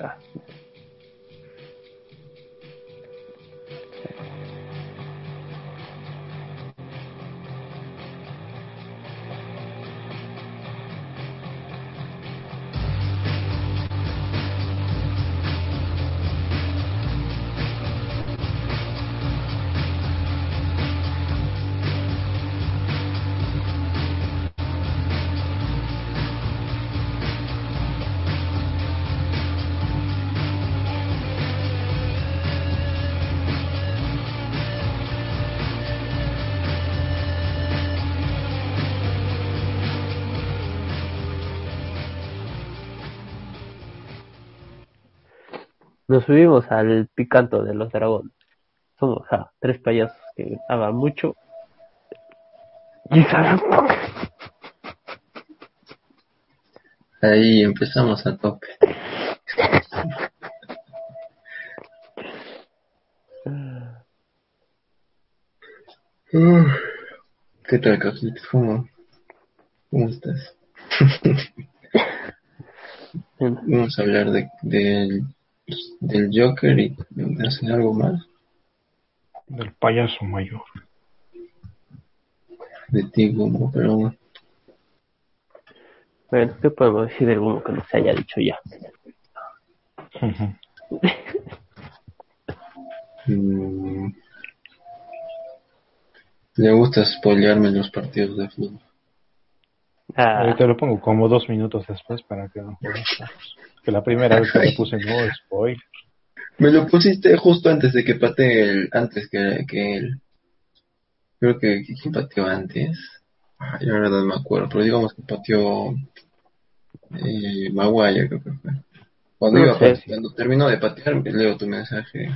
Ah, Nos subimos al picanto de los dragones. Somos ah, tres payasos que gritaban mucho. Y Ahí empezamos a tope. ¿Qué tal, Carlitos? ¿Cómo, cómo estás? Vamos a hablar de, del del Joker y de hacer algo más. Del payaso mayor. De ti, Gumo, pero bueno. Bueno, ¿qué podemos decir del Gumo que no se haya dicho ya? Mm. Le gusta spoilearme los partidos de fútbol. Ah, Ahorita lo pongo como dos minutos después para que no. Que la primera vez que le puse no spoiler. Me lo pusiste justo antes de que patee el, antes que, que él. Creo que, que ¿quién pateó antes? Ay, la verdad no me acuerdo, pero digamos que pateó eh, Maguire, creo que fue. Cuando No iba sé. terminó de patear, leo tu mensaje.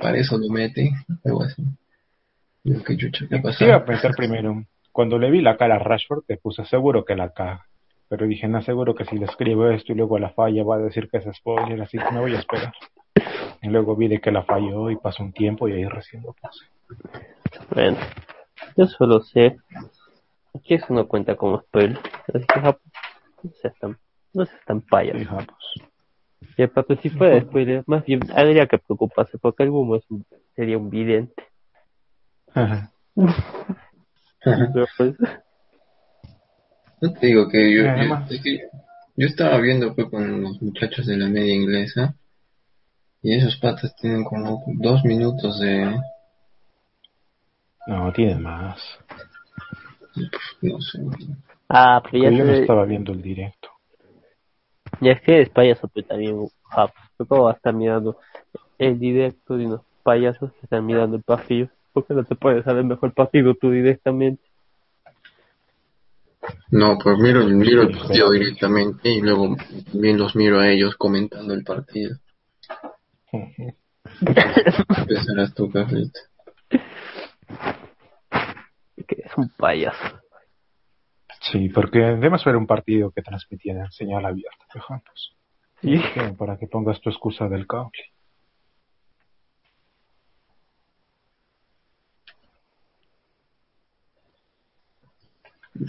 Para eso lo mete, algo así. Digo, qué chucha, ¿qué Sí iba a pensar primero. Cuando le vi la cara a Rashford, te puse seguro que la caga. Pero dije, no, seguro que si le escribo esto y luego la falla va a decir que es spoiler, así que me voy a esperar. Y luego vi de que la falló y pasó un tiempo y ahí recién lo puse. bueno, yo solo sé que eso no cuenta como spoiler. Así que ja, no seas tan, no seas tan. Y, ah, pues, Y aparte, si fuera spoiler, más bien habría que preocuparse porque el Gumo es un- sería un vidente. Pero pues, No te digo que yo, yo, Además. es que yo estaba viendo fue con los muchachos de la media inglesa y esos patas tienen como dos minutos de, no, tiene más. no sé, ah, pero ya, yo no estaba viendo el directo. ya es que eres payaso, pero también, pues, ¿cómo vas a estar mirando el directo de unos payasos que están mirando el partido? ¿Por qué no te puedes saber mejor el partido tú directamente? no, pues miro, miro el partido directamente y luego también los miro a ellos comentando el partido. Empezarás tú, Carlita. Que es un payaso. Sí, porque debemos ver un partido que transmitían en señal abierta, dejamos. Sí. Para que pongas tu excusa del cable.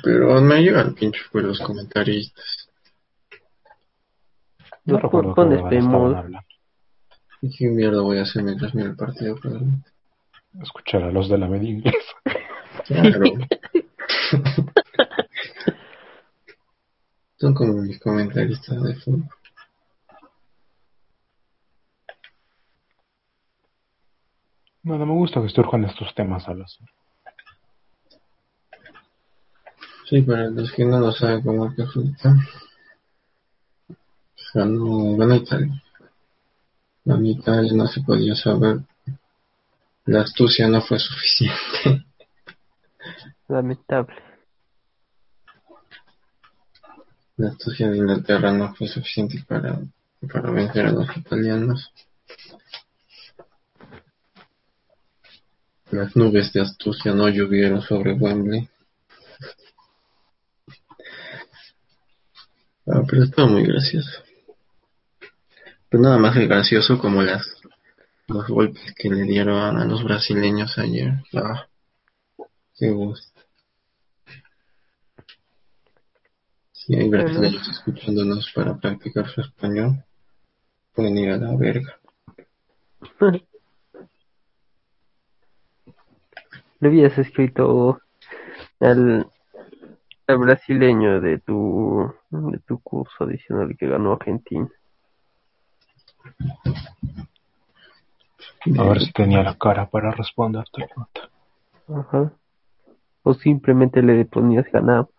Pero me llegan pinche por los comentaristas. No No recuerdo hablando. ¿Y qué mierda voy a hacer mientras miro el partido, Carlita? Escuchar a los de la media inglesa. Claro. Son como mis comentaristas de fútbol. No, no me gusta que surjan estos temas a las Sí, para los que no lo saben cómo que resulta. Ganó, ganó Italia. Ganó Italia, no se podía saber. La astucia no fue suficiente. Lamentable. La astucia de Inglaterra no fue suficiente para, para vencer a los italianos. Las nubes de astucia no llovieron sobre Wembley. Ah, pero estaba muy gracioso. Pero nada más de gracioso como las los golpes que le dieron a los brasileños ayer. Ah, qué gusto. Si hay brasileños escuchándonos para practicar su español, pueden ir a la verga. Le habías escrito al, al brasileño de tu, de tu curso diciéndole que ganó Argentina. A ver si tenía la cara para responderte. nota. Ajá. O simplemente le ponías ganamos.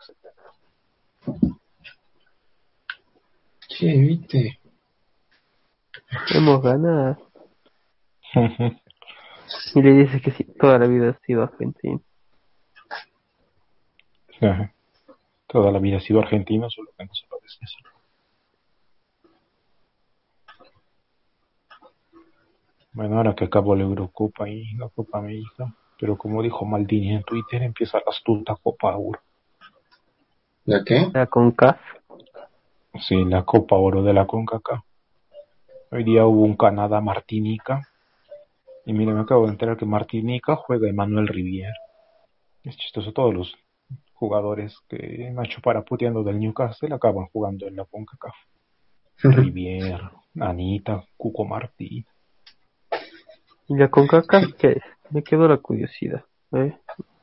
Che, viste. Hemos ganado. Y le dices que sí, toda la vida ha sido Argentina. Ajá. Toda la vida ha sido argentino, solo que no se lo decía. Bueno, ahora que acabó la Eurocopa y la Copa América, pero como dijo Maldini en Twitter, empieza la astuta Copa Euro. ¿La qué? La CONCAF. Sí, la Copa Oro de la CONCACAF. Hoy día hubo un Canadá-Martinica. Y mira, me acabo de enterar que Martinica juega Emmanuel Rivière. Es chistoso, todos los jugadores que Nacho para puteando del Newcastle acaban jugando en la CONCACAF. Rivière, Anita, Cuco Martí. ¿Y la CONCACAF qué es? Me quedó la curiosidad. ¿eh?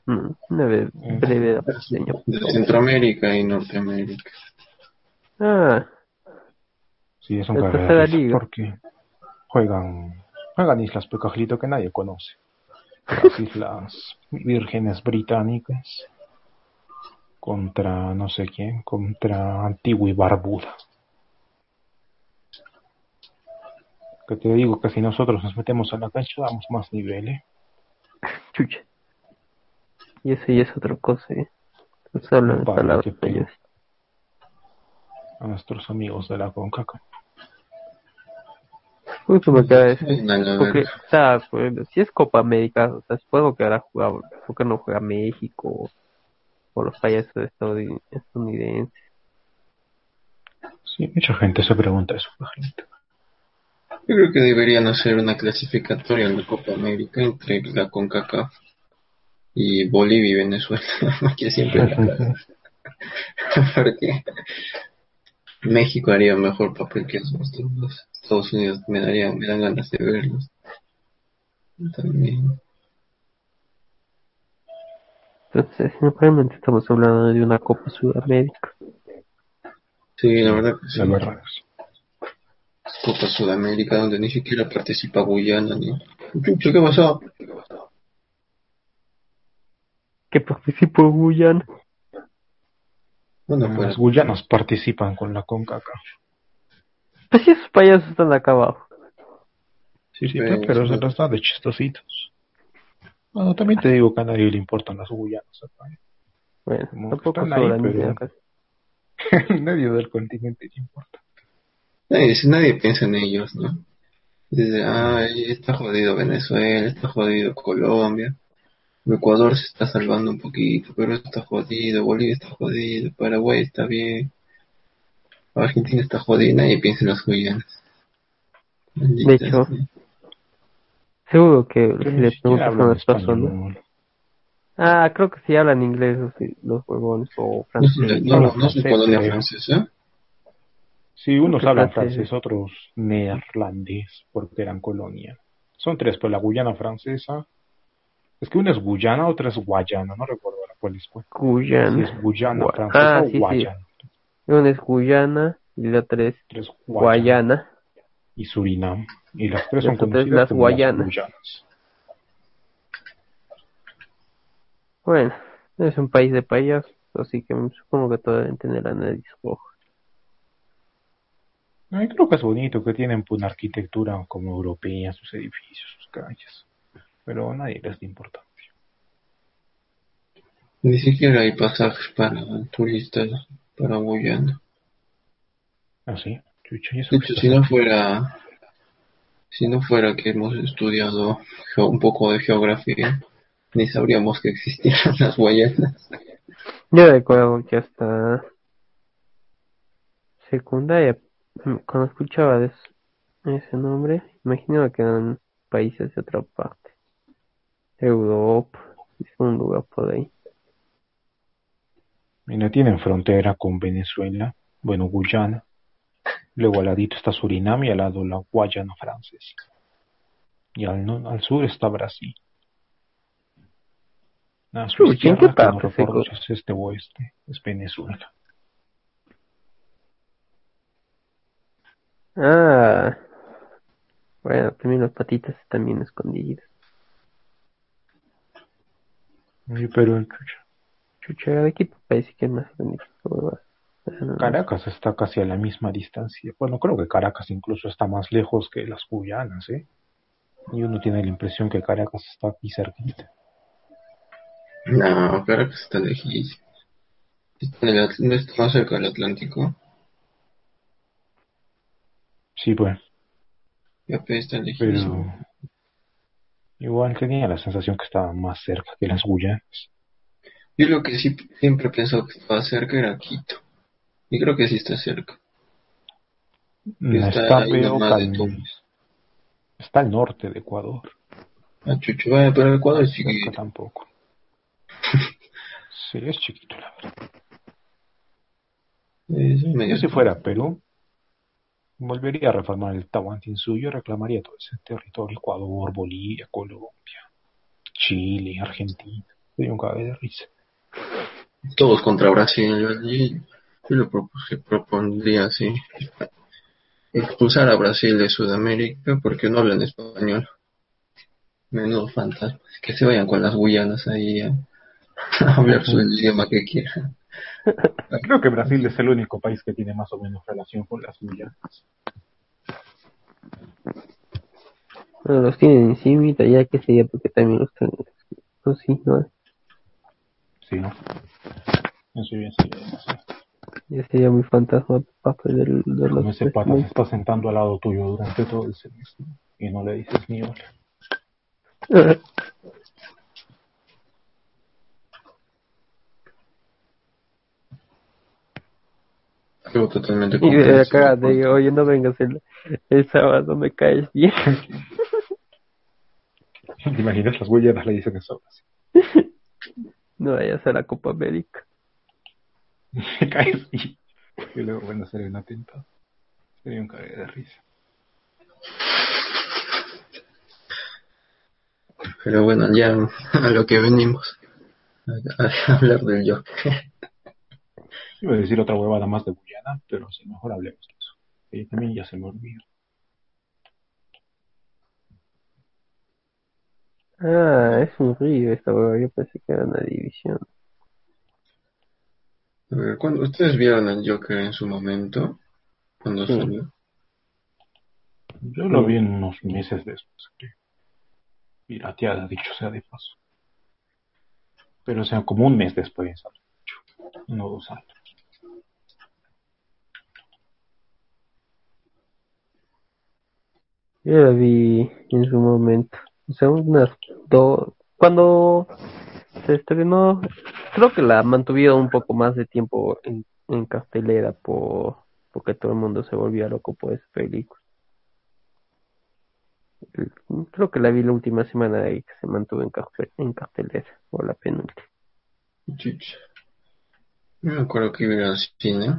Mm, Una breve, breve. De Centroamérica y Norteamérica. Ah, Sí, es un liga. porque juegan, juegan islas Pecajlito que nadie conoce. Las islas vírgenes británicas contra no sé quién, contra Antigua y Barbuda. Que te digo que si nosotros nos metemos a la cancha damos más nivel, ¿eh? chucha. Y eso ya es otra cosa, ¿eh? Entonces hablan de Vale, palabras mayores. a nuestros amigos de la CONCACAF. Justo me acaba de decir. Ay, nada, Porque, o sea, pues, si es Copa América, o sea, supongo que habrá jugado, ¿por qué no juega México o los payasos estadouni- estadounidenses? Sí, mucha gente se pregunta eso, por. Yo creo que deberían hacer una clasificatoria en la Copa América entre la CONCACAF y Bolivia y Venezuela, que siempre la. Porque México haría mejor papel que dos. Estados Unidos me daría, me dan ganas de verlos. También. Entonces, realmente estamos hablando de una Copa Sudamérica. Sí, la verdad que sí. Copa Sudamérica donde ni siquiera participa Guyana ni. ¿qué pasó? Que participó Guyana. Bueno, pues Guyanas participan con la CONCACAF. Pues si esos payasos están acá abajo. Sí, sí, pero, pero sí. se da de chistositos. Bueno, también te digo que a nadie le importan las Guyanas acá. ¿eh? Bueno, Como que tampoco están ahí, pero- acá. nadie del continente le importa. nadie, si nadie piensa en ellos, ¿no? Dice, ay, está jodido Venezuela, está jodido Colombia, Ecuador se está salvando un poquito, pero está jodido, Bolivia está jodido, Paraguay está bien, Argentina está jodida, nadie piensa en los Guyanas. De hecho. Seguro que si le preguntas a las personas. Ah, creo que sí hablan inglés los, los huevones o francés. no, no, no, no es francés, colonia creo. francesa. Sí, unos ¿Qué hablan francés, otros neerlandés, porque eran colonia. Son tres, pues la Guyana francesa. Es que una es Guyana, otra es Guayana, no recuerdo ahora cuál es cuál. Si Guyana. es Guyana Gua- francesa Ah, o sí, sí. Guayana. Una es Guyana y la otra es Tres Guayana. Guayana. Y Surinam. Y las tres Las son conocidas las como Guayanas. Guyanas. Bueno, es un país de payasos, así que supongo que todos deben tener la nariz roja. Ay, creo que es bonito que tienen una arquitectura como europea, sus edificios, sus calles. Pero a nadie les da importancia. Ni siquiera hay pasajes para turistas para Guyana. Y eso De hecho, si no fuera, si no fuera que hemos estudiado un poco de geografía, ni sabríamos que existían las Guayanas. Yo recuerdo que hasta secundaria, mm, cuando escuchaba de ese nombre, imaginaba que eran países de otra parte. Europa, un lugar por ahí. Mira, tienen frontera con Venezuela, bueno, Guyana, Luego al ladito está Surinam y al lado la Guayana francesa. Y al, no- al sur está Brasil. A su Uy, ¿en qué que no parte es este oeste, es Venezuela. Ah. Bueno, también las patitas están bien escondidas. Y Perú, el chucha. Chucha, de aquí parece que es más bonito. Caracas está casi a la misma distancia. Bueno, creo que Caracas incluso está más lejos que las Guyanas, ¿eh? Y uno tiene la impresión que Caracas está aquí cerquita. No, que está lejísimo. ¿No está más cerca del Atlántico? Sí, pues, Ya pues está lejísimo. pero igual tenía la sensación que estaba más cerca que las Guyanas. Yo lo que sí siempre he pensado que estaba cerca era Quito. Y creo que sí está cerca. No está al norte de Ecuador. Ah, chucho, vaya, pero Ecuador es chiquito. tampoco. Sí, es chiquito, la verdad. Yo si fuera Perú, volvería a reformar el Tahuantinsuyo y reclamaría todo ese territorio, Ecuador, Bolivia, Colombia, Chile, Argentina. Sería un cague de risa. todos contra Brasil. Lo propuse- propondría así. Expulsar a Brasil de Sudamérica porque no hablan español. Menudo fantasma. Que se vayan con las Guyanas ahí a, a hablar su idioma que quieran. Creo que Brasil es el único país que tiene más o menos relación con las Guyanas. Bueno, los tienen encima, ya que sería porque también los tienen. Pues sí, ¿no? Sí, ¿no? Eso ya sería demasiado. Ya sería muy fantasma parte del, de Como los ese pata se está sentando al lado tuyo durante todo el semestre y no le dices ni hola. Algo totalmente Y de acá, de oye, no vengas el, el sábado, me caes bien. ¿Te imaginas las Guyanas le dicen eso? No vayas a la Copa América. Me caes y, y luego van a hacer un atentado. Sería un cague de risa. Pero bueno, ya a lo que venimos. A, a hablar del yo. Iba a decir otra huevada más de Guyana, pero sí, mejor hablemos de eso. Y también ya se me olvidó. Ah, es un río esta hueva, yo pensé que era una división. A ver, ¿cuándo, ¿ustedes vieron al Joker en su momento? Cuando Sí. salió. Yo lo vi en unos meses después, creo. Pirateada, dicho sea de paso. Pero o sea, como un mes después, no dos años. Yo la vi en su momento. O sea, unas dos. Cuando se estrenó, creo que la mantuvieron un poco más de tiempo en, en cartelera por, porque todo el mundo se volvía loco por esa película. El- Creo que la vi la última semana ahí que se mantuvo en, cartel- en cartelera, o la penúltima. No me acuerdo que iba al cine.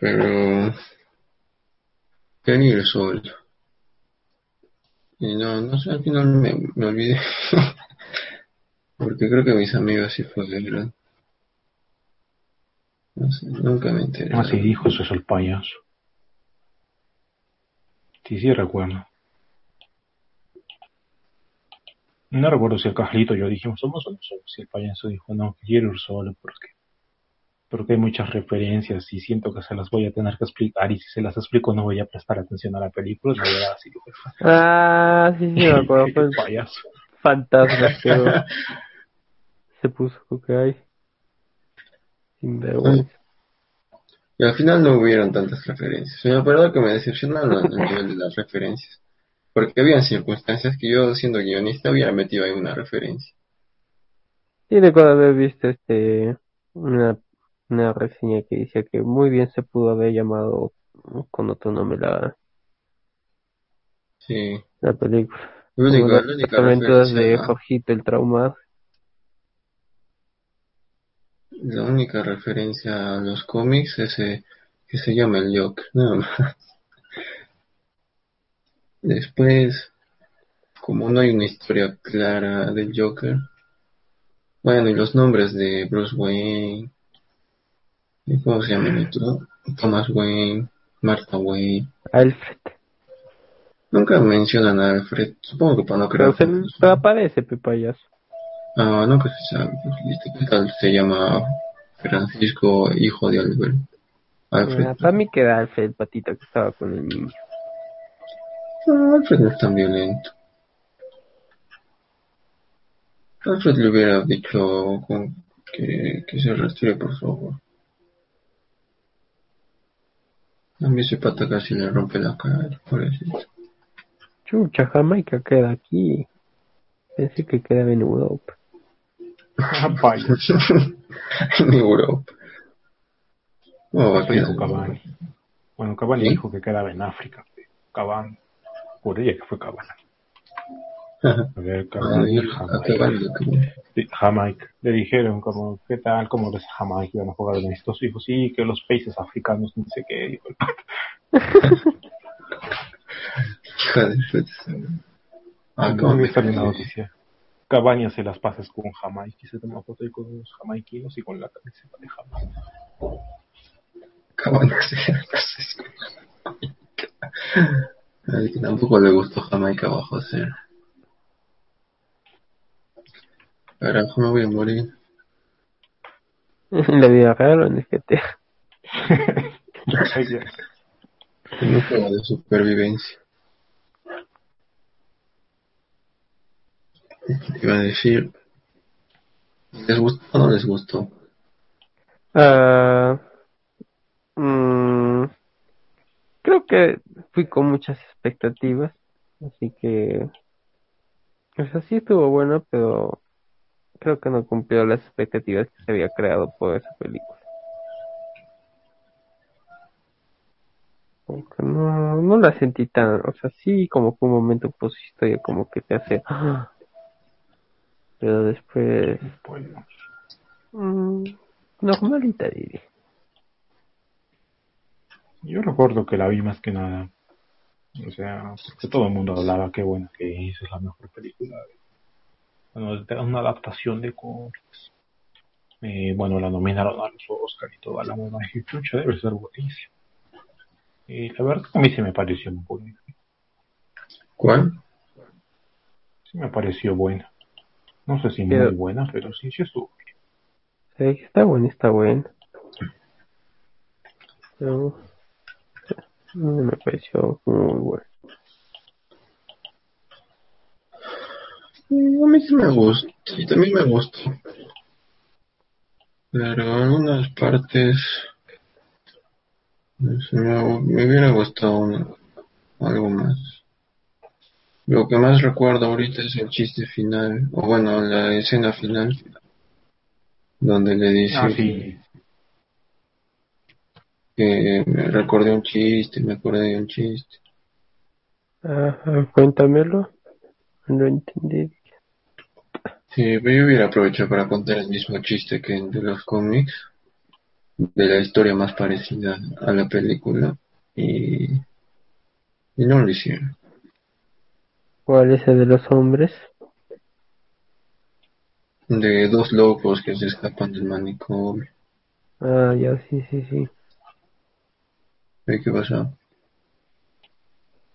Pero. Quería ir solo. Y no, no sé, al final me olvidé. Porque creo que mis amigos sí fueron. No sé, nunca me enteré. Ah, sí, dijo eso es el payaso. Sí, sí, recuerdo. No recuerdo si el Carlito y yo dijimos, somos solos. Si el payaso dijo, no, quiero ir solo porque, porque hay muchas referencias y siento que se las voy a tener que explicar y si se las explico no voy a prestar atención a la película y me voy a dar así. Ah, sí, sí, me acuerdo. Fue El payaso. fantasma, se puso hay. Sin vergüenza. Y al final no hubieron tantas referencias. Me acuerdo que me decepcionaron a nivel de las referencias. Porque habían circunstancias que yo, siendo guionista, hubiera metido ahí una referencia. Sí, recuerdo haber visto este una, una reseña que decía que muy bien se pudo haber llamado con otro nombre la, Sí. la película. La única, la de Jorgito el traumado. La única referencia a los cómics es eh, que se llama el Joker, nada más. Después, como no hay una historia clara del Joker, bueno, y los nombres de Bruce Wayne, ¿y ¿cómo se llama el otro? Thomas Wayne, Martha Wayne. Alfred. Nunca mencionan a Alfred, supongo que para no Pero crear se confusión. pero aparece, pe payaso. Ah, se sabe. pues, ¿Qué tal se llama Francisco, hijo de Albert? Alfred. Ah, para mí queda Alfred, el patita que estaba con el niño. Ah, Alfred no es tan violento. Alfred le hubiera dicho con- que, que se retire, por favor. A mí ese pata casi le rompe la cara, pobrecito. Chucha, Jamaica queda aquí. Pensé que quedaba en Europa. En Europa. Dijo. Cavani. Bueno, Cavani ¿Sí? dijo que quedaba en África. Cavani. Juraría que fue Cavani. A ver, Ah, Cavani, Jamaica. Sí. Le dijeron como, ¿qué tal? ¿Cómo ves Jamaica? Iban a jugar en estos hijos. Sí, que los países africanos, no sé qué. dijo. Hija de. Ah, No cómo me cae. noticia. Cavani hace las paces con Jamaica y se toma foto ahí con los jamaiquinos y con la camiseta de Jamaica. Cavani se hace Ay, que tampoco le gustó Jamaica bajo cero. Carajo, me voy a morir. La vida real o en el GTA. Un juego de supervivencia. Iba a decir. ¿Les gustó o no les gustó? Ah, mm, creo que fui con muchas expectativas, así que, o sea, sí estuvo bueno, pero creo que no cumplió las expectativas que se había creado por esa película. Como que no, no la sentí tan, o sea, sí como que un momento pues historia como que te hace, ¡ah! Pero después, Bueno, mm, normalita diría. yo recuerdo que la vi más que nada. O sea, porque todo el mundo hablaba qué buena que es, es la mejor película. Bueno, es una adaptación de cómics. Eh, bueno, la nominaron a los Oscar y toda la moda. Dije, chucha, debe ser buenísimo. Y la verdad a mí sí me pareció muy buena. ¿Cuál? Sí me pareció buena. No sé si Pero- muy buena, pero sí, sí estuvo. Sí, está bueno, está bueno. Pero no me pareció muy bueno. Mm, A mí sí me gustó. Sí, también me gustó. Pero en algunas partes. me, me hubiera gustado una- algo más. Lo que más recuerdo ahorita es el chiste final, o bueno, la escena final, donde le dice Ah, sí. que me recordé un chiste, me acordé de un chiste. Ajá, cuéntamelo. No entendí. Sí, pero yo hubiera aprovechado para contar el mismo chiste que en de los cómics, de la historia más parecida a la película, y, y no lo hicieron. ¿Cuál es el de los hombres? De dos locos que se escapan del manicomio. Ah, ya, sí, sí, sí. ¿Ve ¿Qué pasó?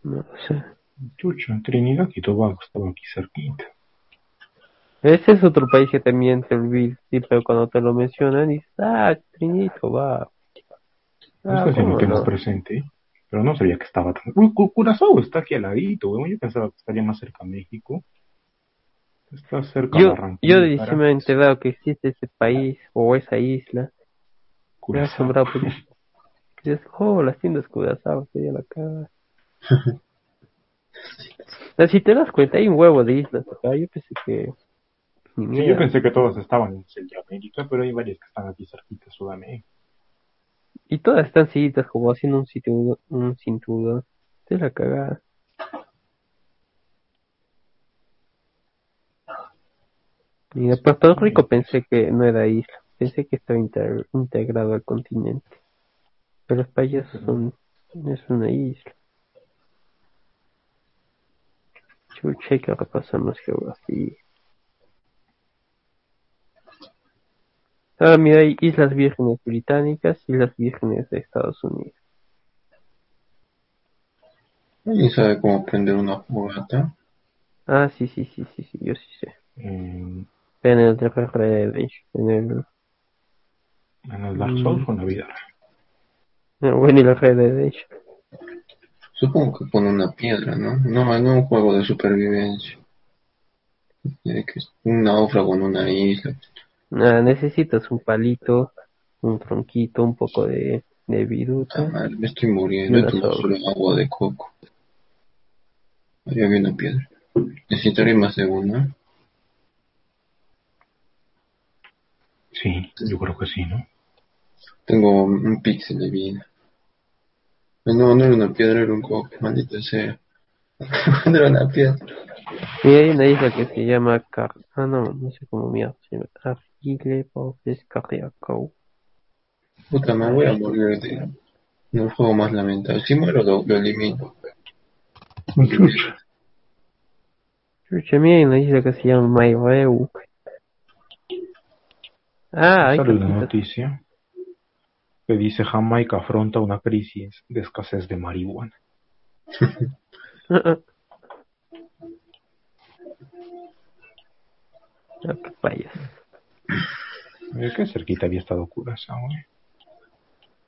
No lo sé. Chucho, Trinidad y Tobago estaba aquí cerquita. Ese es otro país que también te olvidas, sí, pero cuando te lo mencionan dices, ah, Trinito, va. No Ah, sé si lo ¿cómo tienes no? presente, pero no sabía que estaba tan... Uy, Curazao está aquí al ladito, weón. Yo pensaba que estaría más cerca a México. Está cerca Yo, Barranquilla. yo de sí me he enterado que existe ese país o esa isla. Me ha Curazao. asombrado porque dices, oh, las tiendas Curazao sería la cara. Si te das cuenta, hay un huevo de islas acá. Yo pensé que. Sí, yo pensé que todas estaban en Centroamérica, pero hay varias que están aquí cerquita, Sudamérica. Y todas están seguidas como haciendo un cinturón. Un cinturón. Es la cagada. Y de Puerto Rico pensé que no era isla. Pensé que estaba inter- integrado al continente. Pero los payasos son, es una isla. Chucha, hay que repasamos geografía. Ah, mira, hay Islas Vírgenes Británicas, Islas Vírgenes de Estados Unidos. ¿Alguien sabe cómo prender una fogata? Ah, sí, sí, sí, sí, sí, yo sí sé. En, En el de Red Redemption, en el... en el Dark Souls o en la vida real. bueno, y la Red Redemption. Supongo que con una piedra, ¿no? No, no un juego de supervivencia. Eh, un náufrago en una isla. Nada, necesitas un palito, un tronquito, un poco de, de Ah, viruta. madre, me estoy muriendo. Tomado sola. solo agua de coco. Ahí había una piedra. Necesitaré más de una. Sí, yo creo que sí, ¿no? Tengo un píxel de vida. Ah, No, no era una piedra, era un coco. Maldita sea. no era una piedra. Y hay una isla que se llama Car... Ah, no, no sé cómo mierda se llama. Argile Bofes Carriacou. Puta, me voy a morir de... No juego más lamentable. Si muero, lo, lo elimino. Chucha, mira, hay una isla que se llama Maireu. Ah, hay Sale la que noticia que dice Jamaica afronta una crisis de escasez de marihuana. Ah, qué payas. Eh, Qué cerquita había estado Curazao, eh.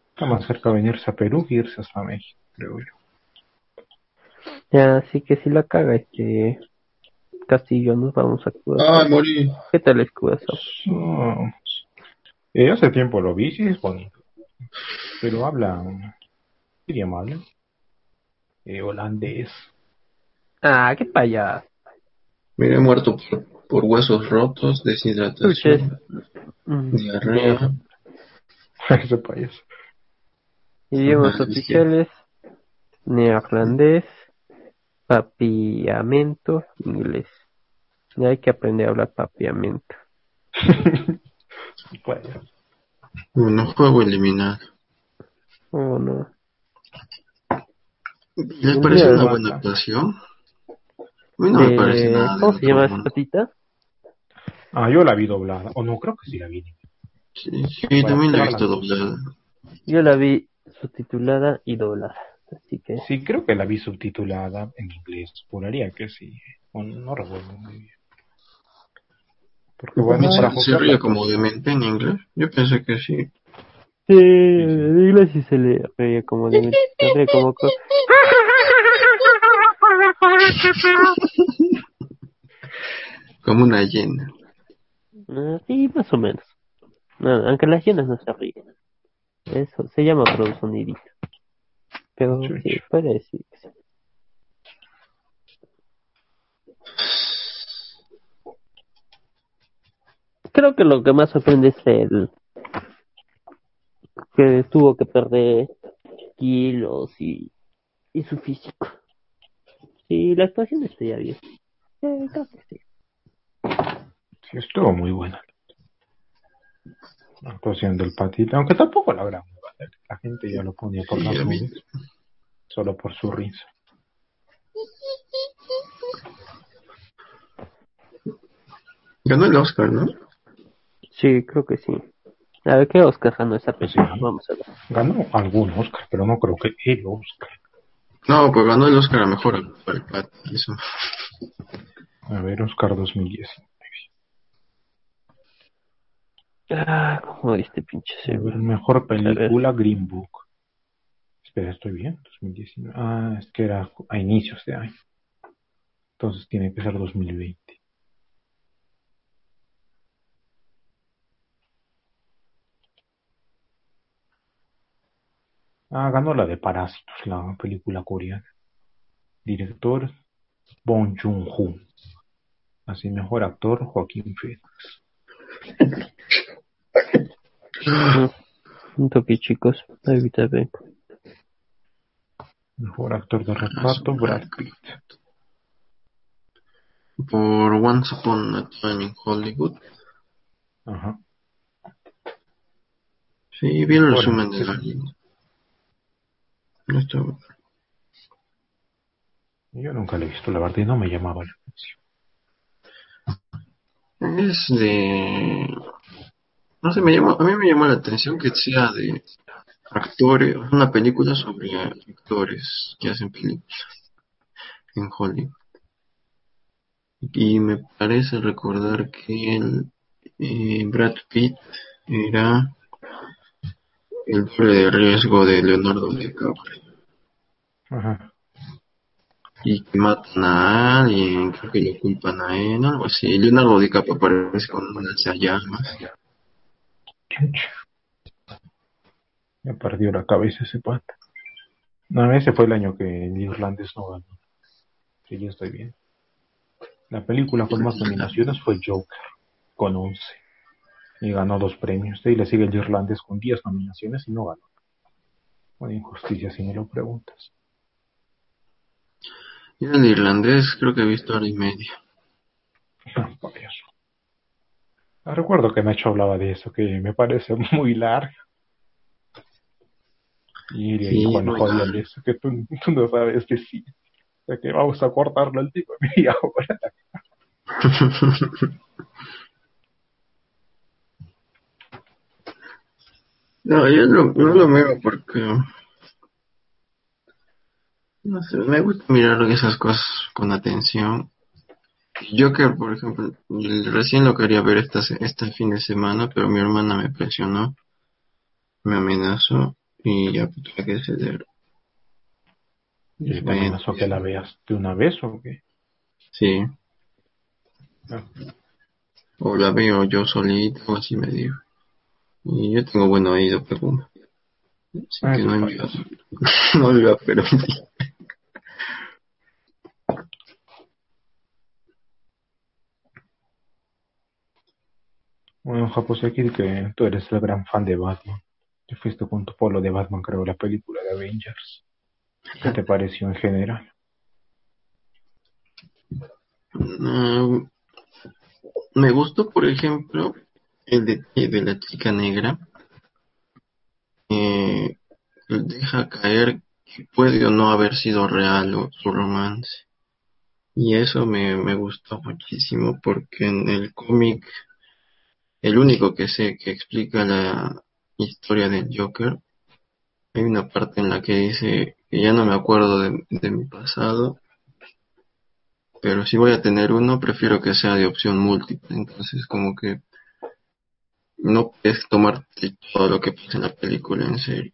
Está más cerca venirse a Perú que irse hasta México, creo yo. Ya, así que si la caga este Castillo, nos vamos a curar. ¡Ay, morí! ¿Qué tal es Curazao? So- eh, hace tiempo lo vi, sí es bonito. Pero habla, ¿qué idioma habla? Eh, holandés. Ah, qué payas. Mire, he muerto por, por huesos rotos, deshidratación, Mm, diarrea. Ese payaso. Idiomas oficiales, neerlandés, papiamento, inglés. Ya hay que aprender a hablar papiamento. Bueno, juego eliminado. Oh, no. ¿Les parece una buena actuación? A mí no me parece De- nada. ¿Cómo se llama esa mundo. patita? Ah, yo la vi doblada. O no, creo que sí la vi. Sí, sí, también la he visto doblada. Yo la vi subtitulada y doblada. Así que Sí, creo que la vi subtitulada en inglés. Juraría que sí. O no recuerdo muy bien. Porque bueno, ¿Se- para ¿Se ríe como demente en inglés? Yo pensé que sí. Sí, en inglés sí se le reía como de se ríe como co- Como una llena. Sí, más o menos. No, aunque las llenas no se ríen. Eso se llama otro sonidito. Pero sí, Chucho. puede decir que sí. Creo que lo que más sorprende es el que tuvo que perder kilos y, y su físico. Sí, la actuación está ya bien. Eh, creo que sí. Sí, estuvo muy buena. La actuación del patito, aunque tampoco la gran. La gente ya lo ponía por Sí, las nubes. Solo por su risa. Ganó el Oscar, ¿no? Sí, creo que sí. A ver, ¿qué Oscar ganó esa película? Sí. Vamos a ver. Ganó algún Oscar, pero no creo que el Oscar. No, pues ganó el Oscar a mejor. Eso. A ver, Oscar 2010. Ah, ¿cómo este pinche mejor película Green Book. Espera, ¿estoy bien? 2019. Ah, es que era a inicios de año. Entonces tiene que ser 2020. Ah, ganó la de Parásitos, la película coreana. Director Bong Joon-ho. Así mejor actor Joaquín Phoenix. Un toque, chicos. Ahorita ven. Mejor actor de reparto Brad Pitt. Por Once Upon a Time in Hollywood. Ajá. Sí, vi el Bueno, resumen de la No está bueno. Yo nunca la he visto, la verdad, y no me llamaba la atención. Es de... No sé, me llamó, a mí me llamó la atención que sea de actores, una película sobre actores que hacen películas en Hollywood. Y me parece recordar que el, eh, Brad Pitt era el doble de riesgo de Leonardo DiCaprio. Ajá. Y que matan a alguien, creo que le culpan a él, algo así. Leonardo DiCaprio aparece con una llamas. Me perdió la cabeza ese pata. No, ese fue el año que el irlandés no ganó. Sí, yo estoy bien. La película con más nominaciones fue Joker, con 11. Y ganó dos premios. Ahí le sigue el irlandés con 10 nominaciones y no ganó. Una injusticia si me lo preguntas. Y el irlandés creo que he visto hora y media. Payaso. Ah, Recuerdo que Nacho hablaba de eso, que me parece muy larga. Y Sí, y Juan jodía de eso, que tú, tú no sabes que sí. De que vamos a cortarlo el tipo de media hora. No, yo lo, no lo miro porque... No sé, me gusta mirar esas cosas con atención. Joker, por ejemplo, recién lo quería ver esta, este fin de semana, pero mi hermana me presionó, me amenazó y ya tuve que ceder. ¿Y te amenazó que la veas de una vez o qué? Sí, Ah, o la veo yo solito, o así me digo. Y yo tengo buen oído, pero... Así Ah, que no, payaso. no iba a permitir. Bueno, Japos, aquí que tú eres el gran fan de Batman. Te fuiste con tu polo de Batman, creo, la película de Avengers. ¿Qué te pareció en general? Mm, me gustó, por ejemplo, el detalle de la chica negra. Eh, deja caer que puede o no haber sido real o- su romance. Y eso me, me gustó muchísimo porque en el cómic, el único que sé que explica la historia del Joker, hay una parte en la que dice que ya no me acuerdo de, mi pasado, pero si voy a tener uno, prefiero que sea de opción múltiple. Entonces, como que no puedes tomarte todo lo que pasa en la película en serio.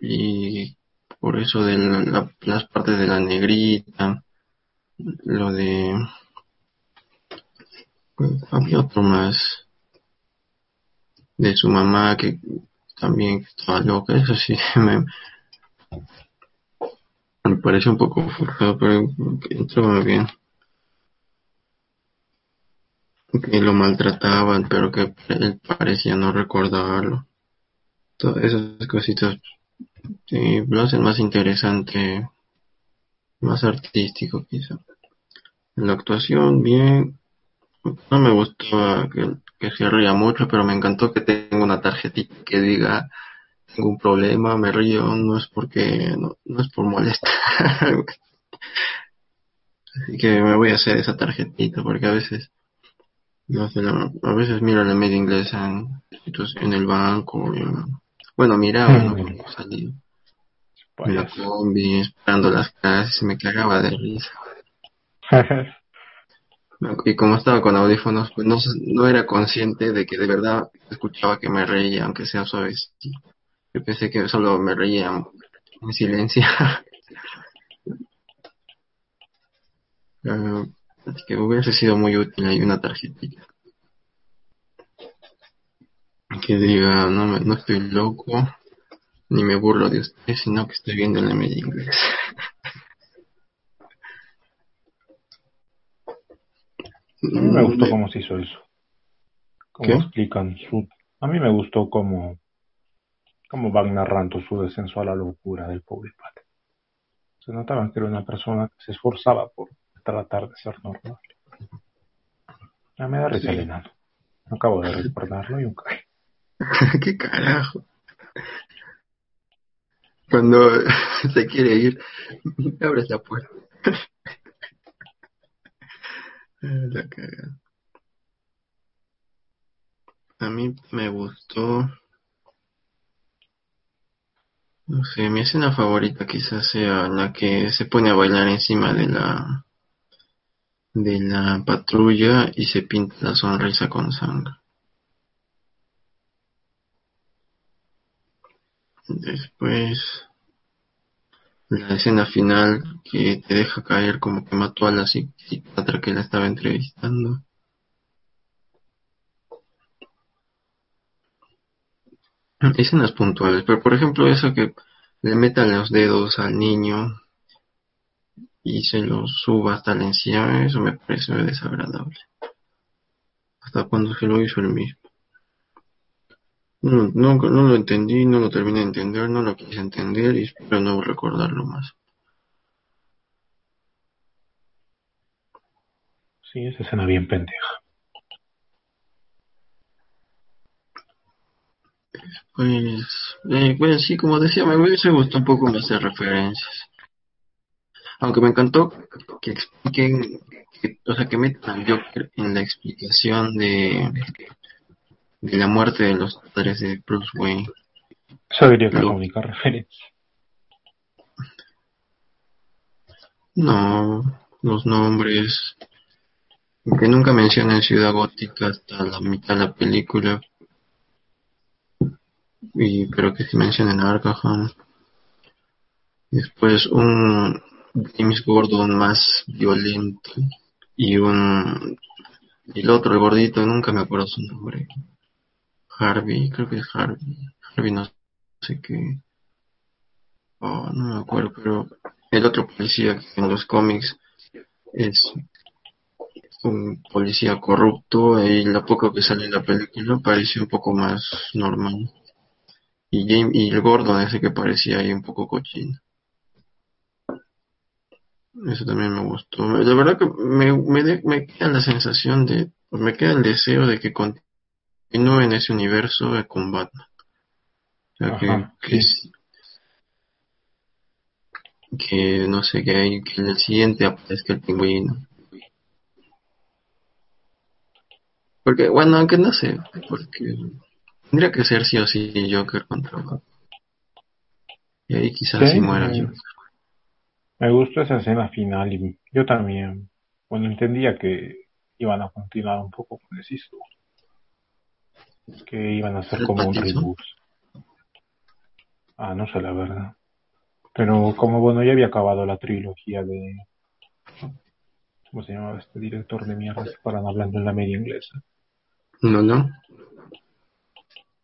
Y por eso de la- la- las partes de la negrita, lo de... pues, había otro más de su mamá que también estaba loca, eso sí me, me pareció un poco forzado, pero muy bien. Que lo maltrataban, pero que él parecía no recordarlo. Todas esas cositas sí, lo hacen más interesante, más artístico quizá. La actuación, bien. No me gustaba que, que se ría mucho, pero me encantó que tenga una tarjetita que diga tengo un problema, me río, no es porque, no, no es por molestar. Así que me voy a hacer esa tarjetita porque a veces, no sé, a veces miro la media inglesa en, en el banco, en- bueno, miraba, ¿no? Salía en la combi, esperando las clases, me cagaba de risa. Y como estaba con audífonos, pues no, no era consciente de que de verdad escuchaba que me reía, aunque sea suave. Yo pensé que solo me reía en silencio. Ah, así que hubiese sido muy útil ahí una tarjetita. Que diga, no, me- no estoy loco, ni me burlo de usted, sino que estoy viendo la media inglés. A mí me gustó cómo se hizo eso. Cómo ¿Qué? explican su... A mí me gustó cómo, cómo van narrando su descenso a la locura del pobre padre. Se notaba que era una persona que se esforzaba por tratar de ser normal. Ya me da risa Sí. el enano. Acabo de recordarlo y un cae. ¿Qué carajo? Cuando se quiere ir, abres la puerta. La cagada. A mí me gustó. No sé, mi escena favorita quizás sea la que se pone a bailar encima de la de la patrulla y se pinta la sonrisa con sangre. Después la escena final que te deja caer como que mató a la psiquiatra que la estaba entrevistando. Escenas puntuales, pero por ejemplo eso que le metan los dedos al niño y se los suba hasta la encía, eso me parece desagradable. Hasta cuando se lo hizo el mismo. No, no, no lo entendí, no lo terminé de entender, no lo quise entender y espero no recordarlo más. Sí, esa escena bien pendeja. Pues, eh, pues sí, como decía, me hubiese gustado un poco más de referencias. Aunque me encantó que expliquen, que, o sea, que metan al Joker en la explicación de, de la muerte de los padres de Bruce Wayne. Eso diría que Lo- única referencia. No, los nombres, que nunca mencionan Ciudad Gótica hasta la mitad de la película. Y, pero que sí mencionan Arkham. Después un James Gordon más violento y un y el otro, el gordito, nunca me acuerdo su nombre. Harvey, creo que es Harvey. Harvey no sé qué. Oh, no me acuerdo, pero el otro policía en los cómics es un policía corrupto y la poco que sale en la película parece un poco más normal. Y, James, y el Gordon ese que parecía ahí un poco cochino. Eso también me gustó. La verdad que me, me, de- me queda la sensación de, me queda el deseo de que continúe en ese universo de con Batman. O sea, que, Ajá, que, sí. que no sé, que, hay, que en el siguiente aparezca el pingüino. Porque, bueno, aunque no sé, porque tendría que ser sí o sí Joker contra Batman. Y ahí quizás Sí, sí muera Joker. Me gustó esa escena final y yo también, bueno, entendía que iban a continuar un poco con historia. Que iban a hacer ¿El como un reboot. Ah, no sé la verdad. Pero como bueno, ya había acabado la trilogía de... ¿Cómo se llamaba este director de mierda? que paran hablando en la media inglesa. No, no.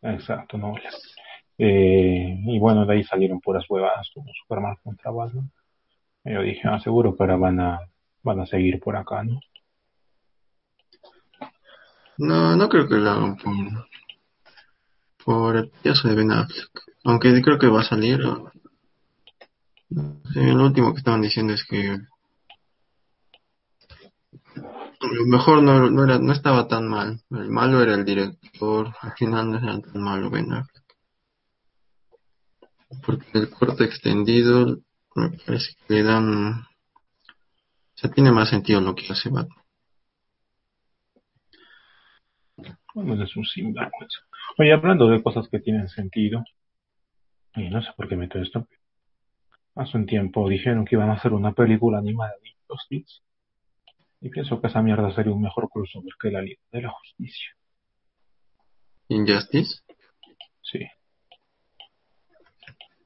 Exacto, no. Eh, y bueno, de ahí salieron puras huevadas como Superman contra Batman. Y yo dije, ah, seguro ahora van a, van a seguir por acá, ¿no? No, no creo que lo hagan por, por el pedazo de Ben Affleck. Aunque creo que va a salir. lo último que estaban diciendo es que lo mejor no, no, era, no estaba tan mal. El malo era el director. Al final no era tan malo Ben Affleck. Porque el corte extendido me parece que le dan... O sea, tiene más sentido lo que hace Batman. Bueno, es un sinvergüenza. Oye, hablando de cosas que tienen sentido, y no sé por qué meto esto. Hace un tiempo dijeron que iban a hacer una película animada de Injustice. Y pienso que esa mierda sería un mejor crossover que la Liga de la Justicia. Injustice. Sí.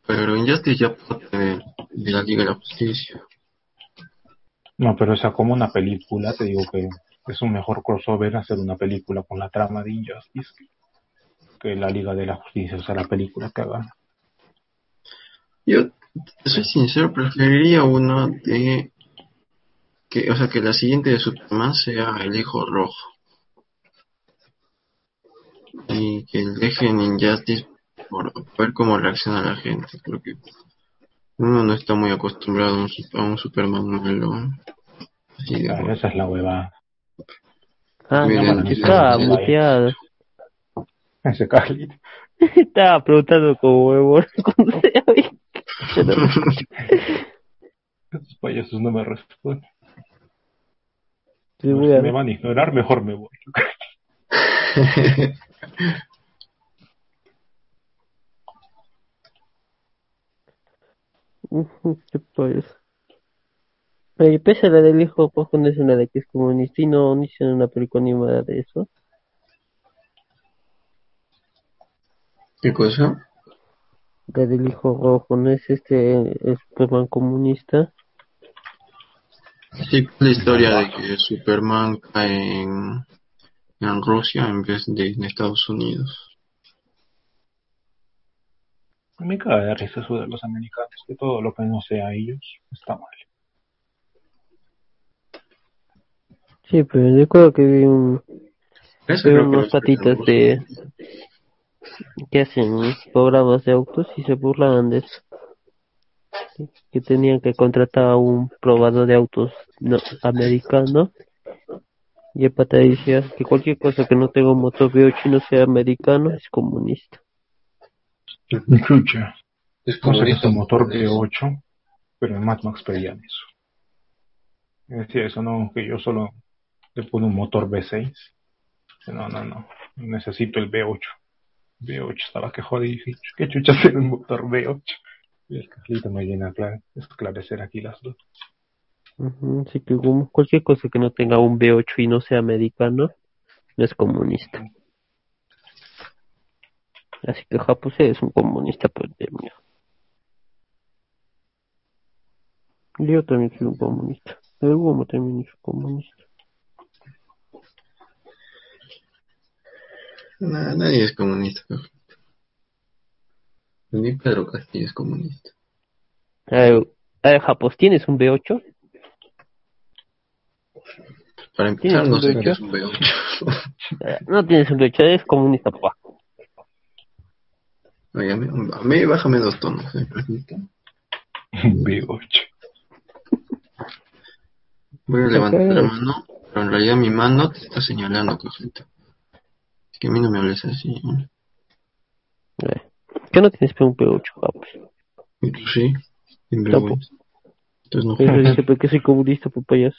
Pero Injustice ya parte de, la Liga de la Justicia. No, pero esa como una película, te digo que es un mejor crossover hacer una película con la trama de Injustice que, la Liga de la Justicia, o sea, la película que hagan. Yo, soy sincero, preferiría uno de que, o sea, que la siguiente de Superman sea el hijo rojo. Y que dejen Injustice por ver cómo reacciona la gente. Creo que uno no está muy acostumbrado a un, a un Superman malo. Así de Claro, esa es la hueva. Ah, Miren, no, estaba muteado. Ese Carly. Estaba preguntando como huevón cuando se había- Estos payasos no me responden. Sí, si voy a me van a ignorar, mejor me voy. Ujú, ¿Qué pues? Oye, pese a la del hijo, pues pones una de que es comunista y no, no hicieron una película animada de eso. ¿Qué cosa? La del hijo rojo, ¿no es este el Superman comunista? Sí, la historia de que Superman cae en, en Rusia en vez de en Estados Unidos. Me caga de risa eso de los americanos, que todo lo que no sea ellos está mal. Sí, pero yo creo que vi un, Eso vi unos patitas de que hacen programas de autos y se burlaban de eso. Que tenían que contratar a un probador de autos no, americano y el pata decía que cualquier cosa que no tenga un motor V8 y no sea americano es comunista. Chucha. Es No comunista. un motor V8, pero en Mad Max pedían eso. Decía eso, no, que yo solo le pongo un motor V6. No, no, no. Necesito el V8. V8 estaba que jodí. ¿Qué chucha hacer un motor V8? Y el Carlito me viene a esclarecer aquí las dos. Así que cualquier cosa que no tenga un V8 y no sea americano no es comunista. Así que Japuse es un comunista pandemia. Yo también soy un comunista. El Womo también es un comunista. Na- nadie es comunista. Ni Pedro Castillo es comunista. A ver, a ver, Japos, ¿tienes un V8? Para empezar, ¿Tienes no sé qué V8? es un V8. Eh, No tienes un V8, eres comunista, papá. Oye, a mí, a mí bájame dos tonos, ¿eh, Carlito? V8. Voy a levantar la mano, pero en realidad mi mano te está señalando, Carlito. Que a mí no me hables así. ¿eh? ¿Qué no tienes un V8, Japos? Y tú sí, sin vergüenza. Entonces no Eso dice porque soy comunista, papayazo.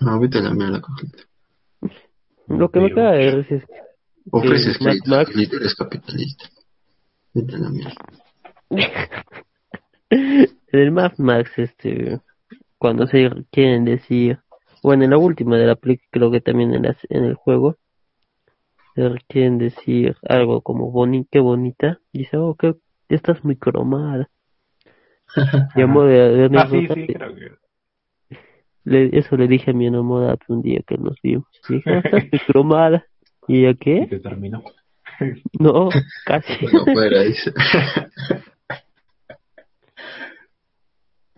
No, vete a la mierda, Carlito. Lo que me V8. caga de risa es Ofreces crédito, Max. Carlito, eres capitalista. Vete a la mierda. En el Mad Max, este, cuando se quieren decir, bueno, en la última de la película, creo que también en, la- en el juego, quieren decir algo como boni, qué bonita, dice, oh, que estás muy cromada. Llamó de, de Ah, sí, sí, creo que. le- eso le dije a mi enamorada un día que nos vimos. Le dije, "Oh, estás muy cromada. ¿Y ella Y qué? te terminó. No, casi. Bueno, fuera, dice.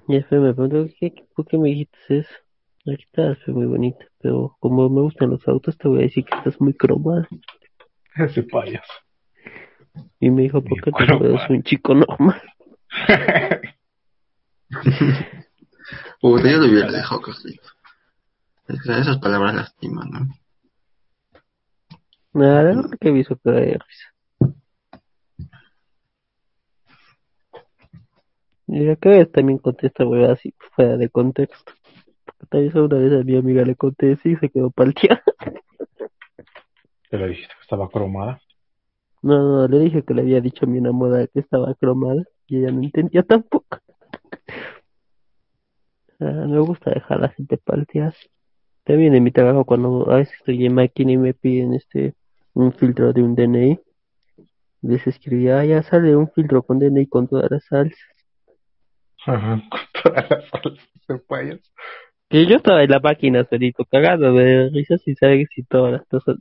Y después me preguntó, ¿qué, ¿por qué me dijiste eso? Aquí estás, fue muy bonita, pero como me gustan los autos, te voy a decir que estás muy cromada. Ese payaso. Y me dijo, ¿por qué te puedes cromada. un chico normal? Puta, yo lo hubiera dejado, Carlito. Es que esas palabras lastiman, ¿no? Nada, la verdad que hizo caer de risa. Y la que también contesta, güey, así, fuera de contexto. Porque también una vez a mi amiga le conté eso y se quedó palteada. Te lo dijiste que estaba cromada. No, no, le dije que le había dicho a mi enamorada que estaba cromada y ella no entendía tampoco. Ah, me gusta dejarla gente paltear. También en mi trabajo cuando a veces estoy en máquina y me piden este un filtro de un DNI, les escribí, ah, ya sale un filtro con DNI con todas las salsas. Ajá, Con todas las salsas de payaso. Que yo estaba en la máquina solito cagando de risa sin saber si todas las cosas,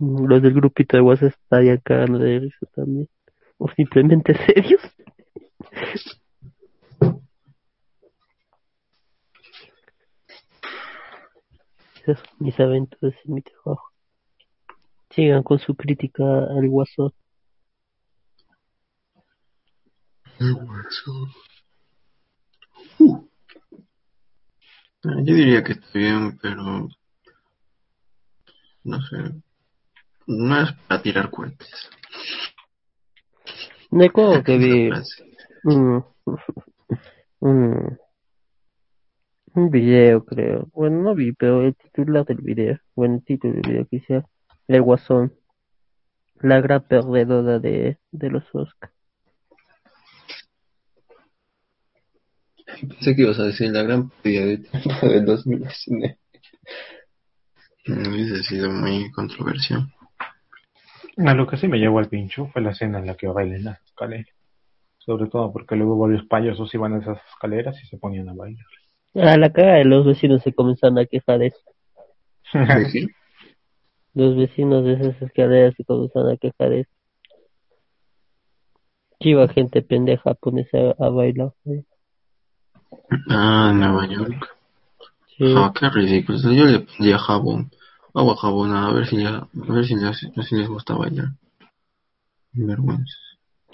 los del grupito de WhatsApp estarían cagando de risa también. O simplemente serios. Esas son mis aventuras en mi trabajo. Sigan con su crítica al WhatsApp. El hueso. Uh. Ah, Yo diría que está bien, pero no sé. No es para tirar cohetes. Me acuerdo que vi. Mm. Mm. Un video, creo. Bueno, no vi, pero el titular del video. Bueno, el título del video que decía El Guasón. La gran perdedora de, de los Oscars. Pensé que ibas a decir la gran pérdida de tiempo del 2019. Mm, Hubiese sido muy controversial. A lo que sí me llevó al pincho fue la escena en la que bailan en las escaleras. Sobre todo porque luego varios payasos iban a esas escaleras y se ponían a bailar. A la cara de los vecinos se comenzaron a quejar de eso. ¿Sí? Los vecinos de esas escaleras se comenzaron a quejar de eso. Que iba gente pendeja a ponerse a, a bailar. ¿sí? Ah, Nueva York. Sí. Ah, qué ridículo. Yo le pondría jabón. Agua jabonada, a ver si, ya, a ver si, les, si les gusta bailar. Vergüenza.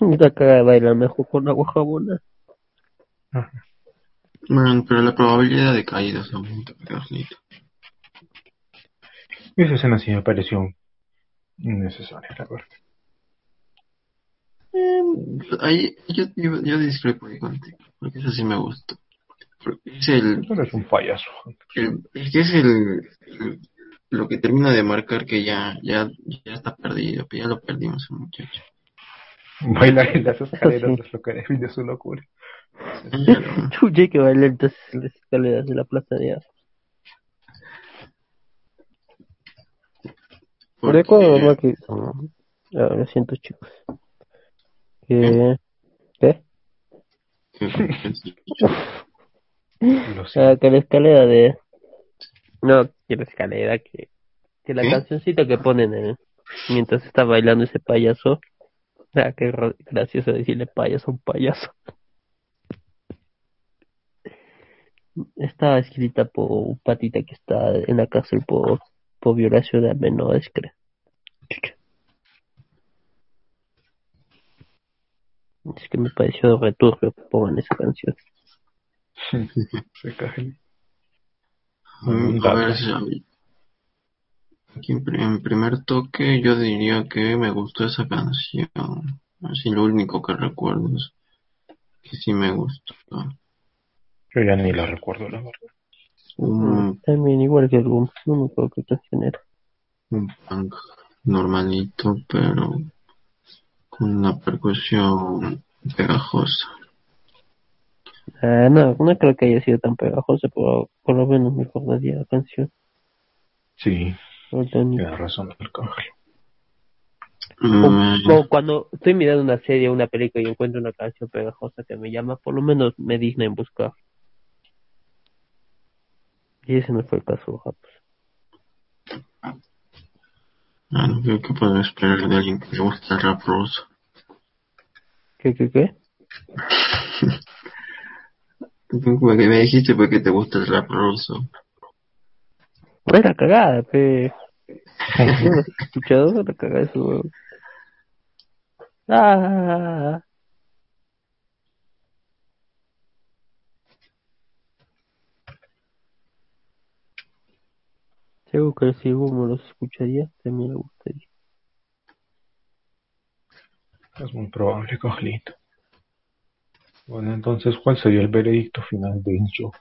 La cara de bailar mejor con agua jabona. Man, pero la probabilidad de caídas aumenta, Carlito. Esa escena sí me pareció innecesaria, la verdad. Ahí, yo, yo, yo discrepo ahí contigo, porque eso sí me gustó. Es el, Pero es un payaso. el, es que es el, el- lo que termina de marcar que ya, ya, ya está perdido, que ya lo perdimos el muchacho. Bailar en las escaleras Sí. es lo que define su locura. Pero, Chuye que baila entonces en las escaleras de la plaza de Armas. porque- mamá que... Ah, lo siento chicos. Que... ¿Qué? Lo sé. Ah, que la escalera de... No, que la escalera que... Que la cancioncita que ponen en- mientras está bailando ese payaso. Ah, qué gra- gracioso decirle payaso a un payaso. Estaba escrita por un patita que está en la cárcel por, por violación de menores, creo. Es que me pareció returbio que pongan esa canción. Se cae. Mm, A ver, si- aquí en, pri- en primer toque yo diría que me gustó esa canción. Así lo único que recuerdo es que sí me gustó. Yo ya ni la recuerdo, la verdad. Un, También igual que el Boom, no me acuerdo qué canción era. un punk normalito, pero con una percusión pegajosa. Ah, no, no creo que haya sido tan pegajosa, pero por lo menos me acordaría la canción. Sí, tienes razón, Arcángel. Mm, O, o cuando estoy mirando una serie o una película y encuentro una canción pegajosa que me llama, por lo menos me digna en buscar. Y ese no fue el caso, Japos. ah, no creo que puedo esperar de alguien que le gusta el rap rosa. ¿Qué, qué, qué? Como que me dijiste porque te gusta el rap ruso. Era cagada, pe. ¿No lo has escuchado? Era cagada eso. Ah. Seguro que si Hugo los escucharía, también le gustaría. Es muy probable, Carlito. Bueno, entonces, ¿cuál sería el veredicto final de Joker?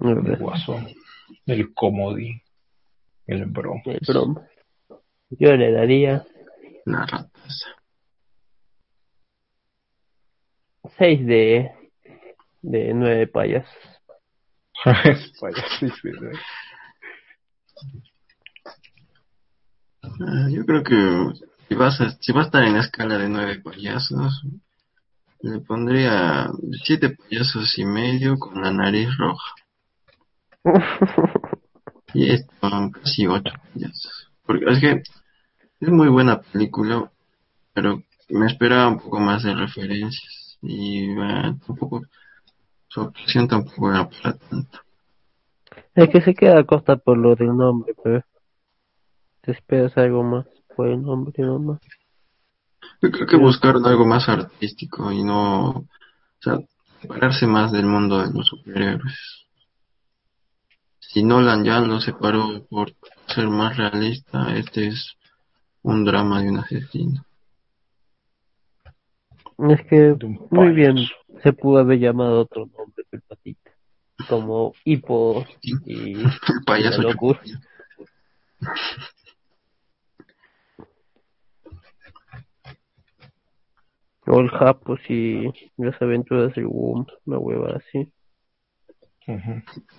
El guasón, el comodín, el bro. el broma. Yo le daría La rataza. 6 de, de 9 payasos. Es payasísimo, ¿eh? Ah, yo creo que si vas a, si va a estar en la escala de nueve payasos, le pondría siete payasos y medio con la nariz roja. Y esto, casi ocho payasos. Porque es que es muy buena película, pero me esperaba un poco más de referencias. Y eh, tampoco, su actuación tampoco era para tanto. Es que se queda corta por lo del nombre, pero te esperas algo más por el nombre nomás. Yo creo que buscaron algo más artístico y no, o sea, separarse más del mundo de los superhéroes. Si Nolan ya lo separó por ser más realista, este es un drama de un asesino. Es que muy bien se pudo haber llamado otro nombre el patita. Como hipo y El payaso La locura. O el Japos y las aventuras del Womb, una hueva así.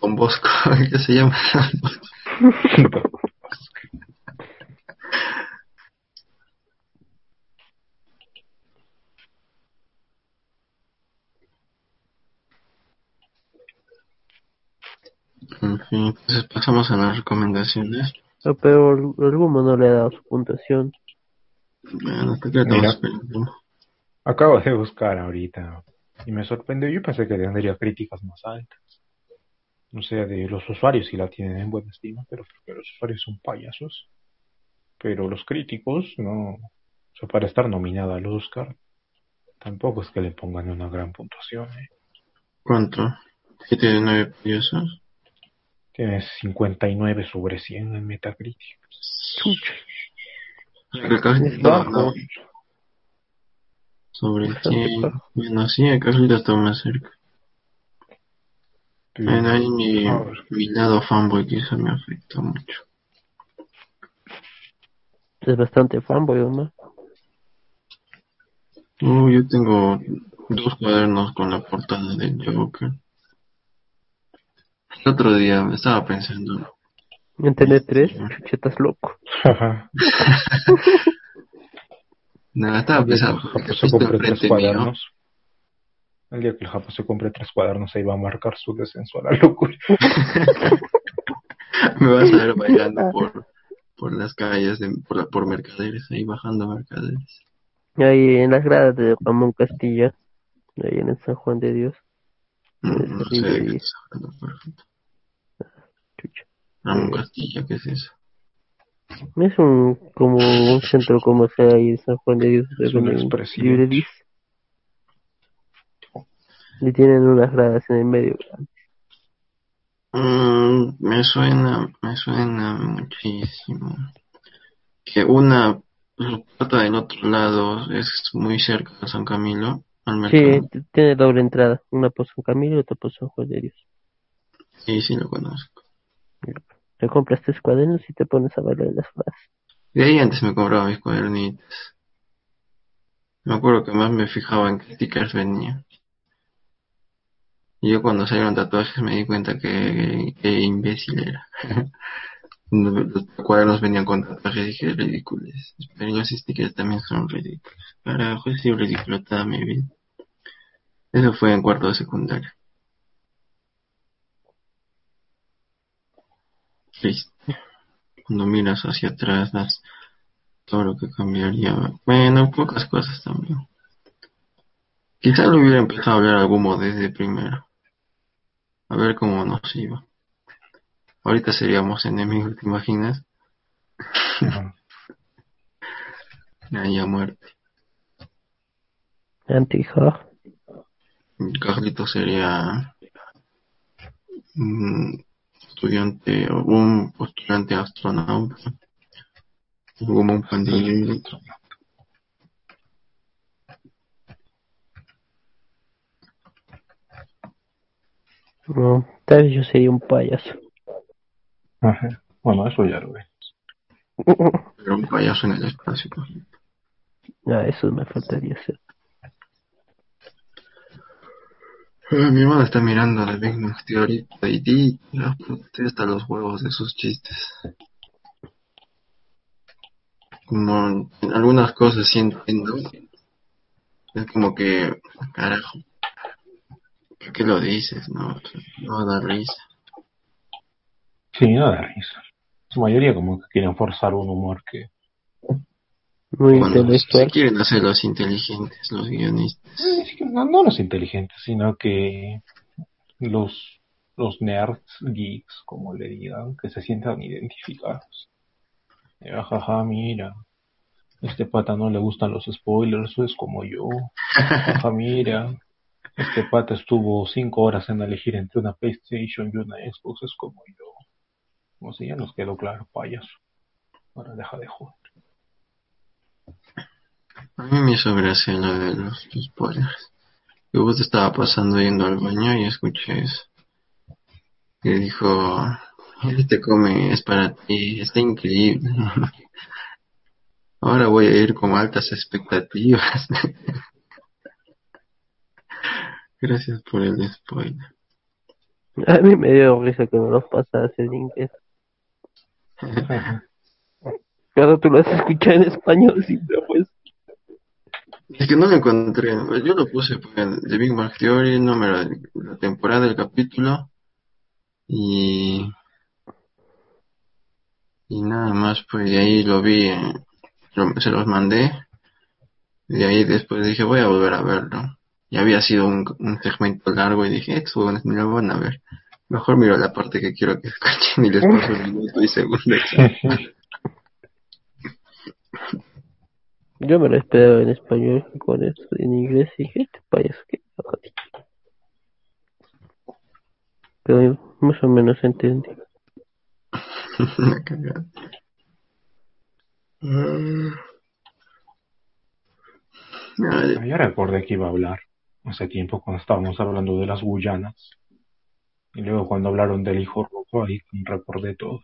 Don Bosco, ¿qué se llama? En fin, entonces pasamos a las recomendaciones. No, Pero el, el Womb no le ha dado su puntuación. Bueno, hasta que. Acabo de buscar ahorita y me sorprendió. Yo pensé que tendría críticas más altas. No sé, de los usuarios si la tienen en buena estima, pero porque los usuarios son payasos. Pero los críticos no. O sea, para estar nominada al Oscar, tampoco es que le pongan una gran puntuación. ¿eh? ¿Cuánto? ¿Qué tiene nueve payasos? Tiene 59 sobre 100 en Metacritic. Chucha. El Carlito, Es bajo. no. Sobre 100. bajo. Bueno, sí, el Carlito está más cerca. Bueno, ahí mi, mi lado fanboy quizá me afecta mucho. Es bastante fanboy, ¿no? Uh, yo tengo dos cuadernos con la portada del Joker. El otro día me estaba pensando, En tener tres, chuchetas loco. No, estaba El día que pensando, el Japo se compre tres cuadernos. El día que el Japo se compre tres cuadernos, ahí va a marcar su descenso a la locura. me vas a ver bailando por, por las calles, de, por, la- por Mercaderes, ahí bajando Mercaderes. Ahí en las gradas de Ramón Castilla, ahí en el San Juan de Dios. Mm, No sé de qué estás hablando, perfecto. Ramón Eh. Castilla, ¿qué es eso? Es un como un centro comercial ahí en San Juan de Dios. Es un expresidente. Y tienen unas gradas en el medio. Mm, me suena, me suena muchísimo. Que una puerta del otro lado es muy cerca de San Camilo, al Sí, mercado. t- tiene doble entrada. Una por San Camilo y otra por San Juan de Dios. Sí, sí lo conozco. Te compras tres cuadernos y te pones a bailar en las gradas. De ahí antes me compraba mis cuadernitos. Me acuerdo que más me fijaba en qué stickers venían. Y yo cuando salieron tatuajes me di cuenta que, que imbécil era. Los cuadernos venían con tatuajes y dije ridículos. Pero los stickers también son ridículos. Carajo, he sido ridículo toda mi vida. Eso fue en cuarto de secundaria. Triste. Cuando miras hacia atrás, das todo lo que cambiaría. Bueno, pocas cosas también. Quizá lo hubiera empezado a hablar al Gumo desde primero. A ver cómo nos iba. Ahorita seríamos enemigos, ¿te imaginas? Ahí a muerte. Antija. Carlito sería un estudiante o un postulante astronauta. Como un pandillero. No, tal vez yo sería un payaso. Ajá. Bueno, eso ya lo ve. Pero un payaso en el espacio. Ah, eso me faltaría hacer. Ah, Mi hermano está mirando la Big Bang Theory y puta, hasta los huevos de sus chistes. Como en algunas cosas sí entiendo. Es como que, carajo, ¿por qué lo dices? No, no da risa. Sí, no da risa. Su mayoría como que quieren forzar un humor que... Muy Cuando se intelectual. quieren hacer los inteligentes, los guionistas. No, no los inteligentes, sino que los, los nerds, geeks, como le digan, que se sientan identificados. Eh, Jaja, mira, este pata no le gustan los spoilers, es como yo. Jaja, mira, este pata estuvo cinco horas en elegir entre una PlayStation y una Xbox, es como yo. Como si ya nos quedó claro, payaso. Ahora deja de joder. A mí me hizo gracia lo de los, spoilers. Yo justo estaba pasando yendo al baño y escuché eso. Que dijo, este come es para ti, está increíble. Ahora voy a ir con altas expectativas. Gracias por el spoiler. A mí me dio risa que me los pasas en inglés. Claro, tú lo has escuchado en español siempre, pues. Es que no lo encontré. Yo lo puse pues, en The Big Bang Theory, número de la temporada del capítulo. Y. Y nada más, pues de ahí lo vi, eh, lo- se los mandé. Y de ahí después dije, voy a volver a verlo. Y había sido un, un segmento largo y dije, estos huevones me lo van a ver. Mejor miro la parte que quiero que escuchen y les paso el minuto y segundo. Yo me lo esperaba en español con esto en inglés y dije, este payaso que Pero más o menos entendí. La cagada. Mm. Ah, Ya recordé que iba a hablar hace tiempo cuando estábamos hablando de las Guyanas. Y luego cuando hablaron del hijo rojo, ahí recordé todo.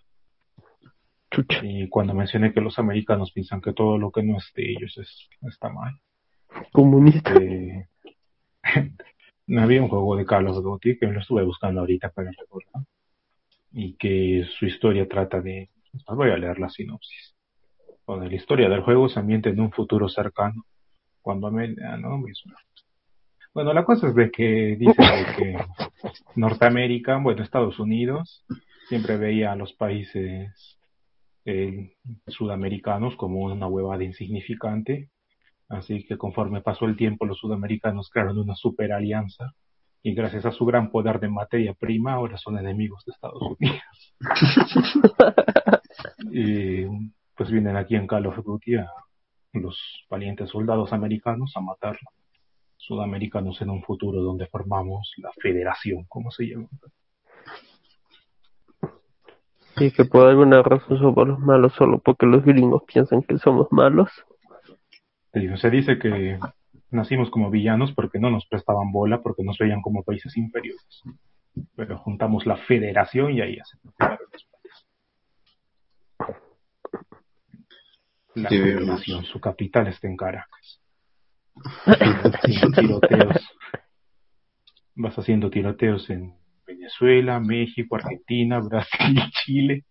Chucha. Y cuando mencioné que los americanos piensan que todo lo que no es de ellos es, está mal. Comunista. Eh, había un juego de of Duty que me lo estuve buscando ahorita para recordar. Y que su historia trata de... Voy a leer la sinopsis. Donde la historia del juego se ambienta en un futuro cercano. Cuando me... ah, no, mismo. Bueno, la cosa es de que dice que Norteamérica, bueno, Estados Unidos, siempre veía a los países eh, sudamericanos como una huevada insignificante. Así que conforme pasó el tiempo, los sudamericanos crearon una super alianza. Y gracias a su gran poder de materia prima, ahora son enemigos de Estados Unidos. y pues vienen aquí en Call of Duty a los valientes soldados americanos a matarlo. Sudamericanos en un futuro donde formamos la federación, como se llama. Y que por alguna razón somos los malos solo porque los gringos piensan que somos malos. Te digo, Se dice que nacimos como villanos porque no nos prestaban bola, porque nos veían como países inferiores. Pero juntamos la federación y ahí hacen La Sí, federación, su capital está en Caracas. Vas haciendo tiroteos. Vas haciendo tiroteos en Venezuela, México, Argentina, Brasil, Chile.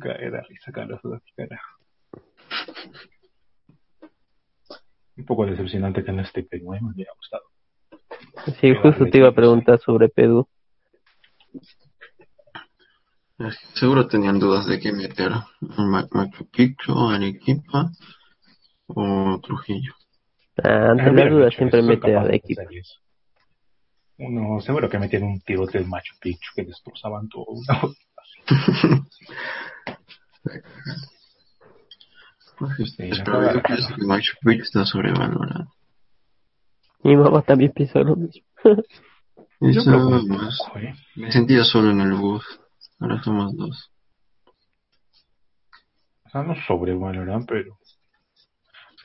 Cae de risa, Carlos, carajo. Un poco decepcionante que no esté Perú, ¿eh? me hubiera gustado. Sí, justo te iba a preguntar sobre Perú. Seguro tenían dudas de qué meter. Ma- Machu Picchu, Arequipa o Trujillo. Ah, ante Ah, la hubieran duda hecho siempre mete a de equipo. Uno, seguro que metían un tiroteo en Machu Picchu que destrozaban todo. Pues, Sí, yo cagada. pienso que Machu Picchu está sobrevalorado. Mi mamá también piensa lo mismo. Yo creo que más. poco, ¿eh? Me sentía solo en el bus. Ahora somos dos. O sea, no sobrevalorado, pero...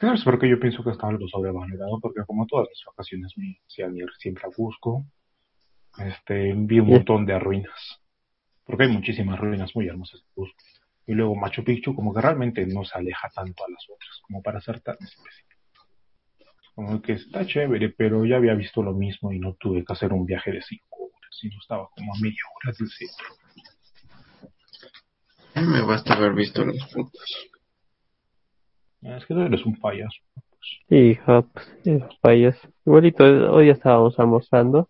Es que no sé por qué yo pienso que está algo sobrevalorado, porque como todas las vacaciones me ir siempre a Cusco, este, vi un montón de ruinas. Porque hay muchísimas ruinas muy hermosas en Cusco. Y luego Machu Picchu como que realmente no se aleja tanto a las otras, como para ser tan específico. Como que está chévere, pero ya había visto lo mismo y no tuve que hacer un viaje de cinco horas, sino estaba como a media hora del centro. Me basta haber visto las fotos. Ah, Es que tú eres un payaso. Hija, pues, eh, payas. Igualito, hoy ya estábamos almorzando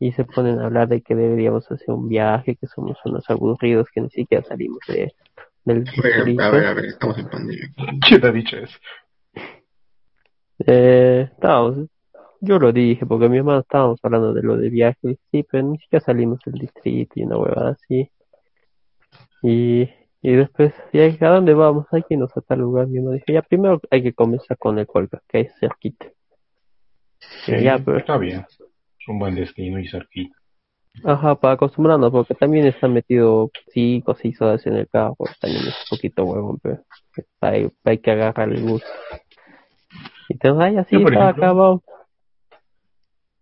y se ponen a hablar de que deberíamos hacer un viaje, que somos unos aburridos, que ni siquiera salimos de, del A ver, distrito. a ver, a ver, estamos en pandemia. ¿Quién te ha dicho eso? Eh, estábamos, yo lo dije porque mi hermano estábamos hablando de lo de viaje, sí, pero ni siquiera salimos del distrito y una huevada así. Y, y después, ¿y a dónde vamos? Hay que irnos a tal lugar. Y uno dijo, ya primero hay que comenzar con el Colca, que es cerquita. Sí, Ya, pero- está bien. Es un buen destino y cerquita. Ajá, para acostumbrarnos, porque también está metido cinco o seis horas en el carro, también es un poquito huevón, pero hay, hay que agarrar el bus. Y te ay, así Yo, por.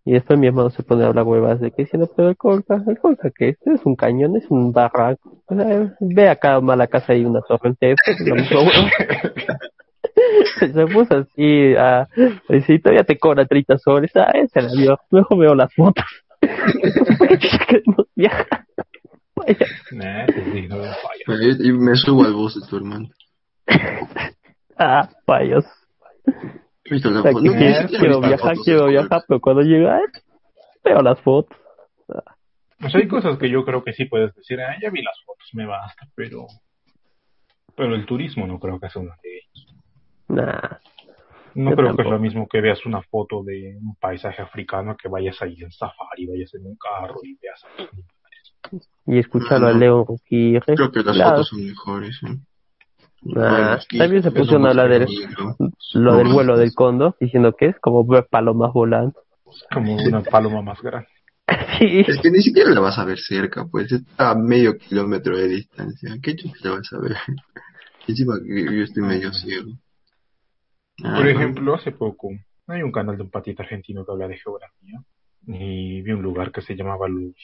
Y después mi hermano se pone a hablar huevas de que diciendo, pero el Colca, el Colca que este es un cañón, es un barranco. O sea, ve acá a la casa hay una torrente, pues, se puso así, a decir, todavía te cobra 30 soles, ah, ese la vio, mejor veo las fotos. viaja. Nah, yo- yo me subo al bus de tu hermano. Ah, payos. ¿Has visto que No, quiero, viajar, quiero viajar, pero cuando llega, ah, veo las fotos. Sea, hay cosas que yo creo que sí puedes decir, ah, ya vi las fotos, me basta, pero... Pero el turismo no creo que sea una de ellas. Nah, No creo que es lo mismo que veas una foto de un paisaje africano que vayas ahí en safari, vayas en un carro y veas ahí. y escucharlo No, a. León Rugir. Creo que las Claro. fotos son mejores. ¿eh? Ah, Bueno, también se pusieron a hablar del-. Lo del vuelo del cóndor, diciendo que es como ver palomas volando. Como una paloma más grande. Sí, Es que ni siquiera la vas a ver cerca, pues está a medio kilómetro de distancia. ¿Qué chucha la vas a ver? Encima que yo estoy medio ciego. Ah, Por no. ejemplo, hace poco hay un canal de un patita argentino que habla de geografía y vi un lugar que se llamaba Luz.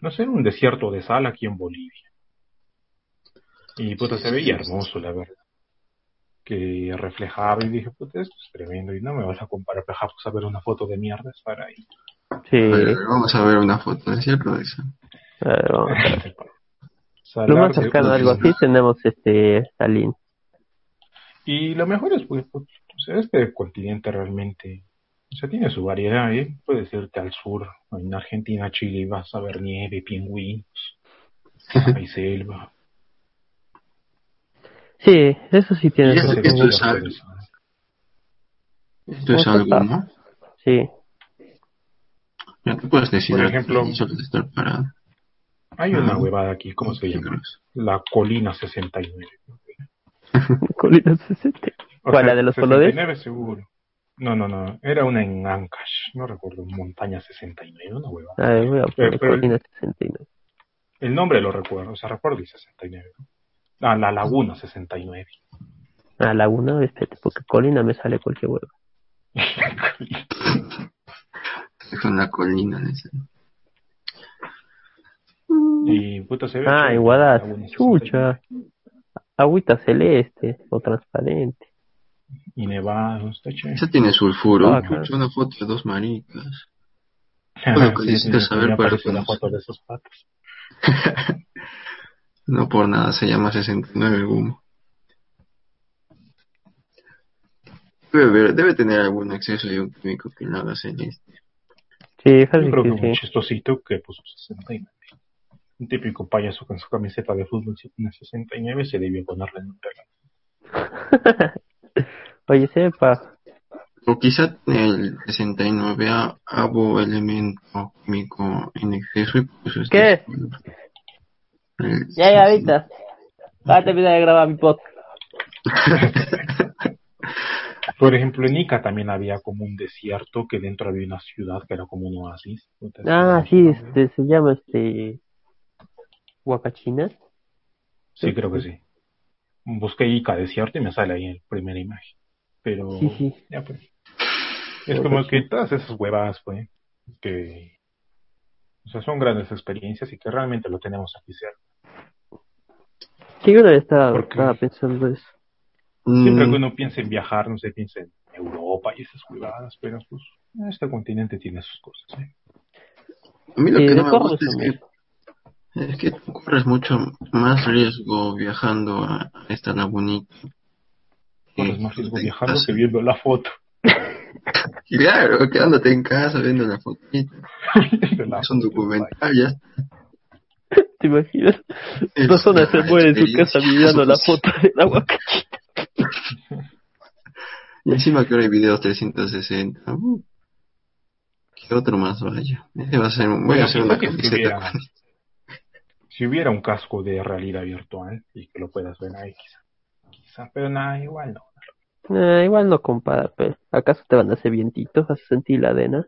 No sé, era un desierto de sal aquí en Bolivia. Y puta, se veía hermoso, la verdad. Que reflejaba y dije, puta, esto es tremendo y no me vas a comparar, pues a ver una foto de mierda estar ahí. sí. A ver, vamos a ver una foto, ¿es cierto? De eso? A ver, vamos a ver. Salar Lo más de- cercano a algo así tenemos este Salín. Y lo mejor es, pues, pues, o sea, este continente realmente, o sea, tiene su variedad, ¿eh? Puedes irte al sur, en Argentina, Chile, y vas a ver nieve, pingüinos, hay selva. Sí, eso sí tiene Y su ese- Se esto es algo. Esto es algo. ¿no? Sí. Te puedes decir Por ejemplo- estar parado. Hay una Ah. huevada aquí, ¿cómo se Qué llama? La colina 69. Colina 60. O ¿Cuál, sea, la de los colores? 69 seguro. No, no, no, era una en Ancash, no recuerdo, Montaña 69, una huevada. A ver, voy a poner pero- Colina 69. El nombre lo recuerdo, o sea, recuerdo el 69. ¿no? Ah, la Laguna 69. Ah, Laguna, espérate, porque Colina me sale cualquier huevo. Es una colina. dice. Y puta se ve. Ah, en Guadalajara. Laguna 69. Chucha. Agüita celeste o transparente. Y nevado, está chévere. Esa tiene sulfuro. Ah, claro. Una foto de dos maricas. Bueno, que sí, necesitas sí, saber para conocer. foto de esos patos. No por nada se llama 69 el humo. Debe, debe tener algún exceso de un químico que lo haga celeste. Sí, Yo fácil creo que que un sí. chistosito que puso 69. Un típico payaso con su camiseta de fútbol si tiene 69 se debió ponerle en un regalo. Oye, sepa. O quizá el 69 ha- hubo elemento químico en exceso y es ¿Qué? El- Ya, ya, ahorita. Va a terminar de grabar mi podcast. Por ejemplo, en Ica también había como un desierto que dentro había una ciudad que era como un oasis. Ah, sí, este, se llama este. Huacachina. Sí, creo que sí. Busqué Ica desierto y me sale ahí en primera imagen. Pero, Sí, sí. ya pues. Es como que todas esas huevas, pues, que, o sea, son grandes experiencias y que realmente lo tenemos aquí cerca. Sí, vez estaba, estaba pensando eso. Siempre Mm, que uno piensa en viajar, no se piensa en Europa y esas huevadas, pero pues, este continente tiene sus cosas, ¿eh? a mí lo Sí, que no me gusta es que, es que tú corres mucho más riesgo viajando a esta lagunita. Corres más riesgo viajando que viendo la foto. Claro, quedándote en casa viendo la la Es un foto, documental, ya. ¿Te imaginas? Personas se mueren en su casa mirando la foto del aguacate. Y encima que ahora hay videos 360. Uh, ¿Qué otro más vaya? Ese va a ser, voy Bueno, a hacer una quizá que si camiseta. hubiera, si hubiera un casco de realidad virtual y que lo puedas ver ahí, quizá. Quizá, pero nada, igual no. Eh, igual no compara, pero ¿acaso te van a hacer vientitos? ¿Vas a sentir la arena?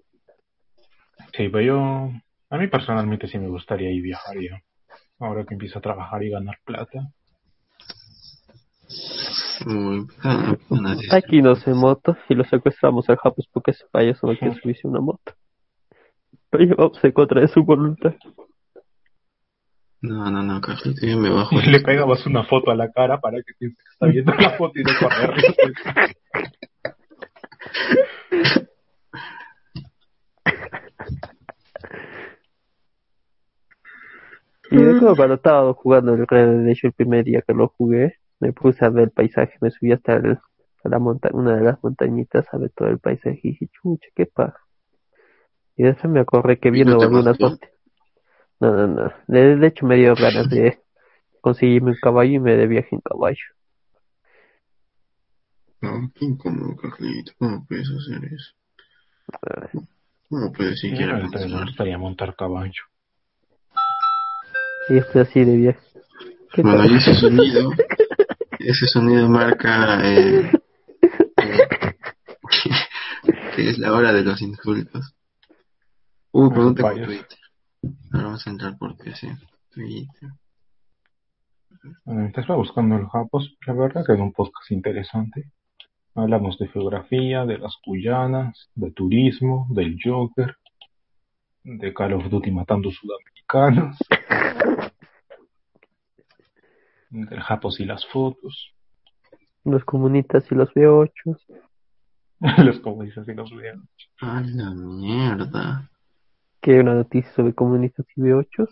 Sí, pero yo, a mí personalmente sí me gustaría ir viajar ya. Ahora que empiezo a trabajar y ganar plata. Aquí no sé moto y lo secuestramos al Japus porque ese payaso no quiere subirse una moto. Lo llevamos en contra de su voluntad. No, no, no, Carlito, yo me bajo. Y le pegabas una foto a la cara para que piense que está viendo la foto y no correr. Cuando estaba jugando el Red Dead Redemption el primer día que lo jugué, me puse a ver el paisaje, me subí hasta el- a la monta una de las montañitas a ver todo el paisaje y dije, chucha, qué paja. Y después me acordé que ¿Y viendo no algunas fotos. No, no, no. De, de hecho me dio ganas de conseguirme un caballo y me de viaje en caballo. No, qué incómodo, Carlito. ¿Cómo puedes hacer eso? ¿Cómo puedes siquiera me pensar? gustaría montar caballo. Y estoy así de. ¿Qué Bueno, y ese sonido, ese sonido marca eh, eh, que es la hora de los insultos. No tengo Vaya. Twitter. Ahora vamos a entrar por PC. Twitter. Estaba buscando el Japos, la verdad que era un podcast interesante. Hablamos de geografía, de las Guyanas, de turismo, del Joker, de Call of Duty matando sudamericanos, del Japos y las fotos, Los comunistas y los B8. los comunistas y los videos. A la mierda. Que hay una noticia sobre comunistas y B8.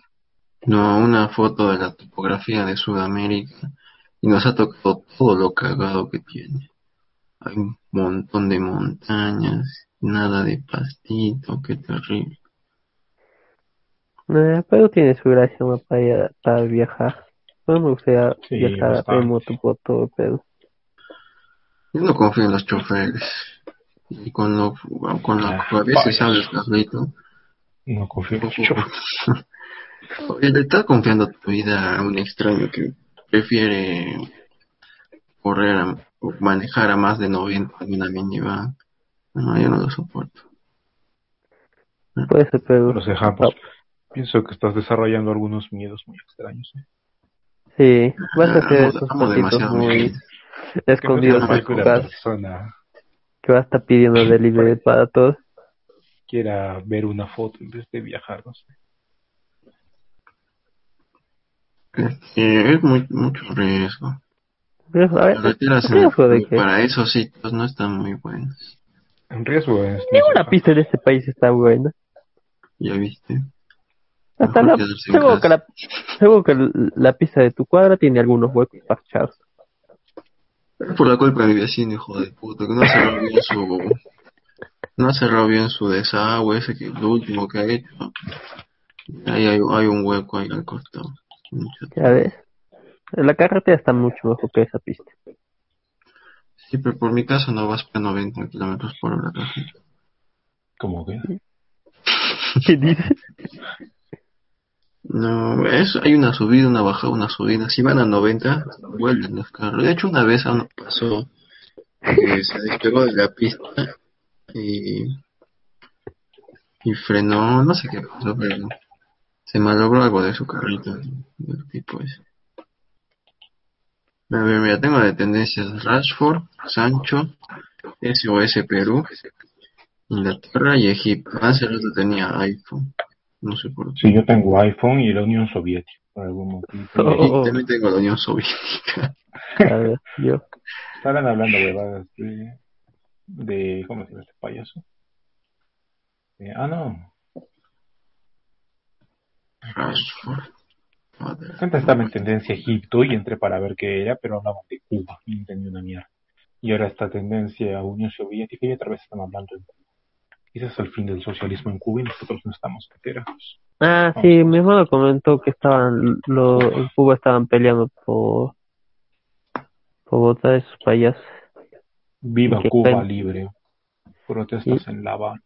No, una foto de la topografía de Sudamérica y nos ha tocado todo lo cagado que tiene. Hay un montón de montañas, nada de pastito, qué terrible. Eh, pero tiene su gracia para viajar. No me gustaría Sí, viajar bastante. en moto por todo el Perú. Yo no confío en los choferes. Y con lo, con lo Ah, que a veces hablas, Carlito. No confío mucho. Oye, le estás confiando tu vida a un extraño que prefiere correr a- o manejar a más de 90 en una minivan. No, yo no lo soporto. Puede ser Perú. Los de Japos. Pienso que estás desarrollando algunos miedos muy extraños. ¿eh? Sí, vas a hacer Amo- esos pasitos muy escondidos tu persona Que va a estar pidiendo delivery para todos. quiera ver una foto en vez de viajar, no sé. Es que es muy, mucho riesgo. Pero, a ver, Carreteras en- riesgo de que para esos sitios no están muy buenas. En riesgo es. ninguna pista en este país está buena. ¿Ya viste? Hasta la, seguro que la, seguro que l- la pista de tu cuadra tiene algunos huecos parchados. Por la culpa de mi vecino, hijo de puta, que no cerró bien su... No cerró bien su desagüe, ese que lo último que ha hecho. Ahí hay, hay un hueco ahí al costado. Ya ves. La carretera está mucho mejor que esa pista. Sí, pero por mi casa no vas a 90 kilómetros por hora. Como que. ¿Qué dices? No, es, hay una subida, una bajada, una subida. Si van a 90, vuelven los carros. De hecho, una vez a uno pasó que se despegó de la pista y, y frenó, no sé qué pasó, pero se malogró algo de su carrito del tipo ese. A ver, mira, tengo de tendencias Rashford, Sancho, SOS Perú, Inglaterra y Egipto. Hace rato tenía iPhone. No sé por qué. Sí, yo tengo iPhone y la Unión Soviética, por algún motivo. Oh. Y también tengo la Unión Soviética. A ver, yo. Estaban hablando huevadas de, de. ¿Cómo se llama este payaso? Eh, ah, no. Rashford. Antes estaba en tendencia Egipto y entré para ver qué era, pero hablaban de Cuba y no entendí una mierda. Y ahora está tendencia a Unión Soviética y otra vez están hablando de Cuba. Quizás el fin del socialismo en Cuba y nosotros no estamos enterados. Ah, sí, mi hermano comentó que estaban, lo, en Cuba estaban peleando por, por votar a esos payasos. Viva Cuba libre. Protestas en La Habana.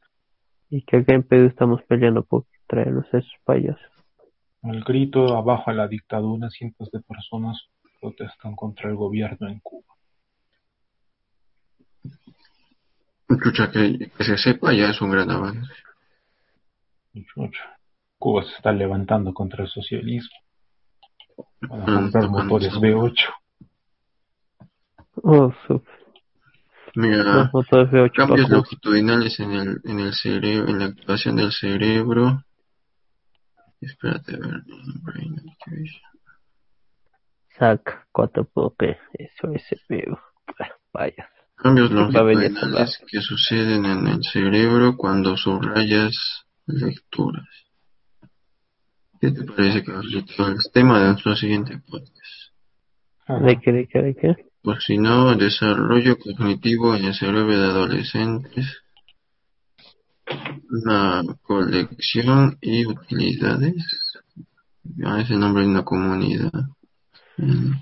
Y que acá en Perú estamos peleando por traernos a esos payasos. Al grito abajo a la dictadura, cientos de personas protestan contra el gobierno en Cuba. Chucha, que, que se sepa ya es un gran avance. Chucha, Cuba se está levantando contra el socialismo. Van a comprar motores esa- V8. Oh, Mira, una foto de F8 cambios longitudinales en el, en el cerebro, en la activación del cerebro. Espérate a ver. brain activation. SAC 4P, eso es veo. Vaya. Cambios longitudinales que suceden en el cerebro cuando subrayas lecturas. ¿Qué te parece que el tema de nuestro siguiente podcast? ¿De qué, de qué, de qué? Pues si no, desarrollo cognitivo en el cerebro de adolescentes. Una colección y utilidades. Ah, es el nombre de una comunidad. Mm.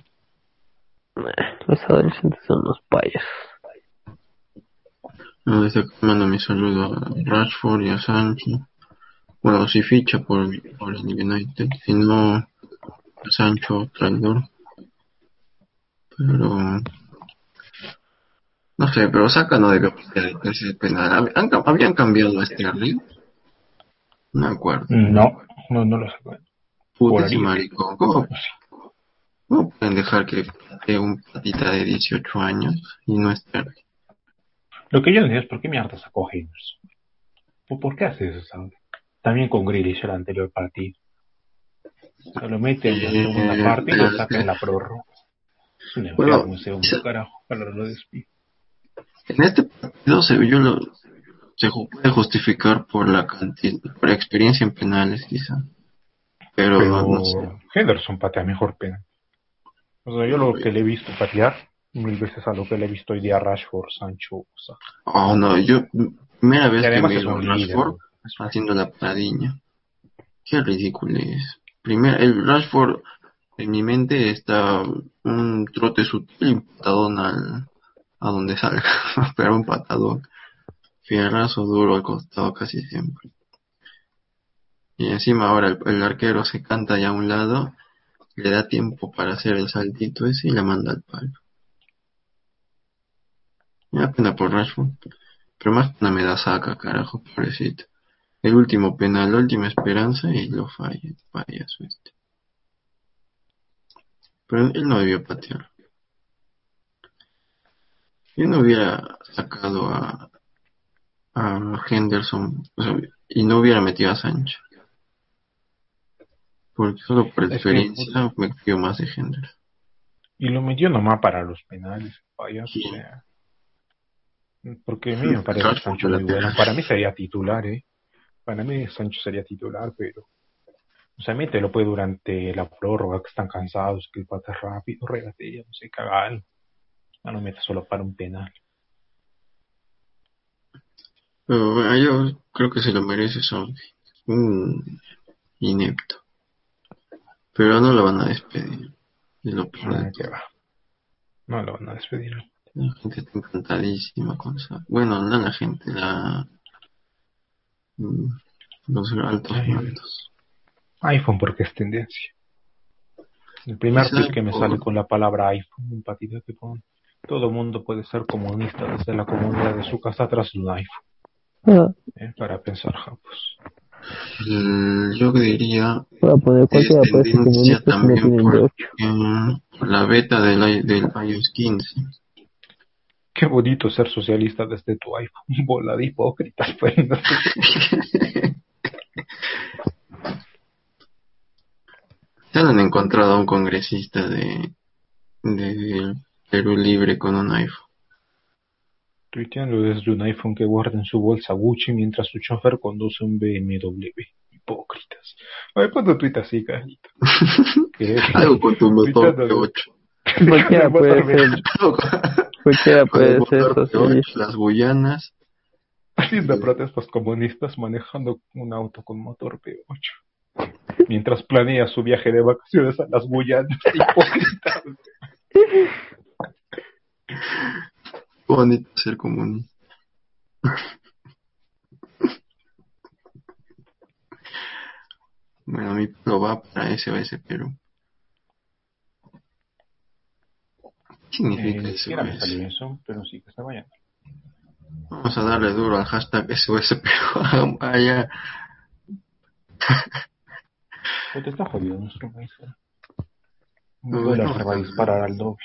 Los adolescentes son los payas. No, desde acá mando mi saludo a Rashford y a Sancho. Bueno, si ficha por, por el United, si no, a Sancho traidor. Pero. No sé, pero Saca no debe ser ese penal. ¿Hab- han cam- ¿Habían cambiado a este río? No me acuerdo. No, no, no lo sé. Puta ese maricón. ¿Cómo, cómo pueden dejar que un patita de 18 años y no esté Lo que yo no entiendo es por qué mierda sacó Henderson. ¿Por, qué hace eso, sabes? También con Grealish el anterior partido. Se lo mete en la segunda parte y lo saca en la prórroga. Es un Bueno, hombre, esa- carajo. Para lo despido. En este partido se, yo lo, se puede justificar por la cantidad, por la experiencia en penales quizá. Pero, Pero no sé. Henderson patea mejor pena. O sea, yo lo que le he visto patear mil veces a lo que le he visto hoy día a Rashford, Sancho, o sea, Oh no, yo, primera vez que un a líder. Rashford haciendo la paradiña. Qué ridículo es. Primero, el Rashford en mi mente está un trote sutil y un patadón al, a donde salga. Pero un patadón. Fierrazo duro al costado casi siempre. Y encima ahora el, el arquero se canta ya a un lado, le da tiempo para hacer el saltito ese y la manda al palo. Me da pena por Rashford. Pero más pena me da saca, carajo, pobrecito. El último penal, la última esperanza y lo falla, payaso este. Pero él no debió patear. Yo no hubiera sacado a, a Henderson o sea, y no hubiera metido a Sancho. Porque solo por experiencia me fío más de Henderson. Y lo metió nomás para los penales, payaso, Sí. o sea. Porque a mí me parece Sancho muy lateral. bueno. Para mí sería titular, ¿eh? Para mí Sancho sería titular, pero... O sea, mételo pues durante la prórroga, que están cansados, que el pata es rápido, regatea, no sé, cagar. No lo metas solo para un penal. Pero bueno, yo creo que se lo merece Son. Un inepto. Pero no lo van a despedir. Es lo peor de Ah. No lo van a despedir. La gente está encantadísima con Sa- Bueno, no la gente, la... mm, Los altos Ay, mandos. iPhone porque es tendencia. El primer tweet que me sale con la palabra iPhone, un patito que pone. Todo mundo puede ser comunista desde la comunidad de su casa tras un iPhone. Ah, ¿eh? Para pensar, japos. Mm, Yo diría voy a poner es ser tendencia también por, la beta del, del iOS 15. Qué bonito ser socialista desde tu iPhone. Bola de hipócritas, pues. no sé. Ya han encontrado a un congresista de, de Perú Libre con un iPhone. Tuiteando desde un iPhone que guarda en su bolsa Gucci mientras su chofer conduce un BMW. Hipócritas. A ver, ¿cuándo tuitas así, carito? ¿Qué? Algo con tu motor Tuiteando de- P8. Cualquiera puede ser, cualquiera puede ser motor P8, socialista. las Guyanas. Haciendo protestas comunistas manejando un auto con motor P8. Mientras planea su viaje de vacaciones a las Guyanas. Hipócrita. Bonito ser comunista. Bueno, mi pelo va para SOS Perú. ¿Qué Eh, significa me salió eso, pero sí que está vayando. Vamos a darle duro al hashtag SOS Perú. Allá. O te está jodido nuestro país. ¿eh? No, dólar no, se va a disparar al doble.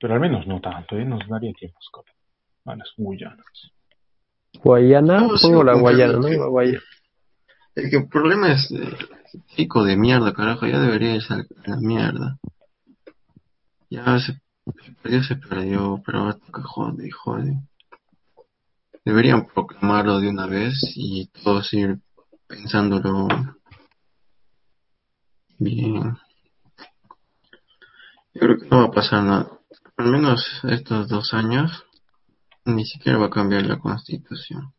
Pero al menos no tanto, ¿eh? Nos daría tiempo escapar a las Guyanas. Guayana, No, sí, pongo la Guayana, ¿no? La Guayana. El que el problema es eh, chico de mierda, carajo, ya debería irse a la mierda. Ya se, perdió, se perdió, pero ahora jode, jode. Deberían proclamarlo de una vez y todos ir pensándolo bien. Yo creo que no va a pasar nada. Al menos estos dos años ni siquiera va a cambiar la constitución.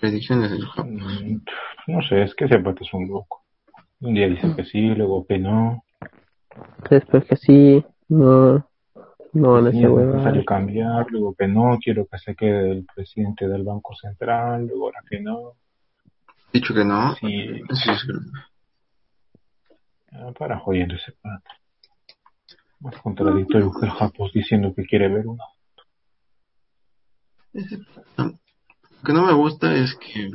Predicciones del Japón. Mm, No sé, es que ese pata es un loco. Un día dice que sí, luego que no. Después que sí, no, no van a Es ser necesario huevadas. cambiar, luego que no, quiero que se quede el presidente del Banco Central, luego ahora que no. Dicho que no, Sí, sí es verdad. ah, para jodiendo ese pata. Más contradictorio que el Japos diciendo que quiere ver una. Lo que no me gusta es que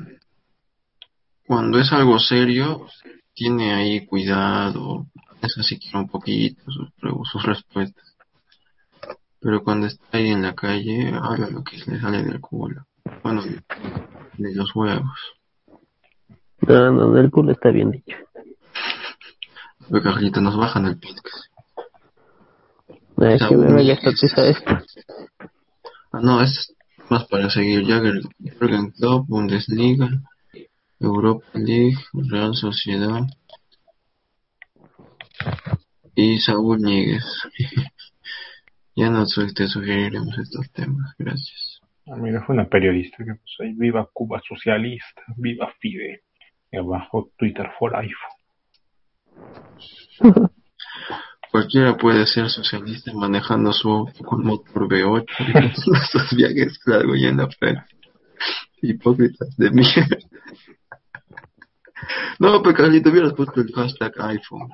cuando es algo serio, tiene ahí cuidado, es así que un poquito sus, sus respuestas. Pero cuando está ahí en la calle, habla lo que le sale del culo. Bueno, de, los huevos. No, no, del culo está bien dicho. Pero Carlita, nos bajan el podcast. No, es que me vaya a estatuizar esto. Ah, no, es más para seguir. Jagger, Jürgen Klopp, Bundesliga, Europa League, Real Sociedad y Saúl Níguez. ya no su- te sugeriremos estos temas. Gracias. Ah, mira, fue una periodista que puso ahí, viva Cuba socialista, viva Fide. Y abajo Twitter for iPhone. Cualquiera puede ser socialista manejando su motor V8 nuestros viajes largos y en la frente. Hipócritas de mierda. No, pero Carlito, hubieras puesto el hashtag iPhone.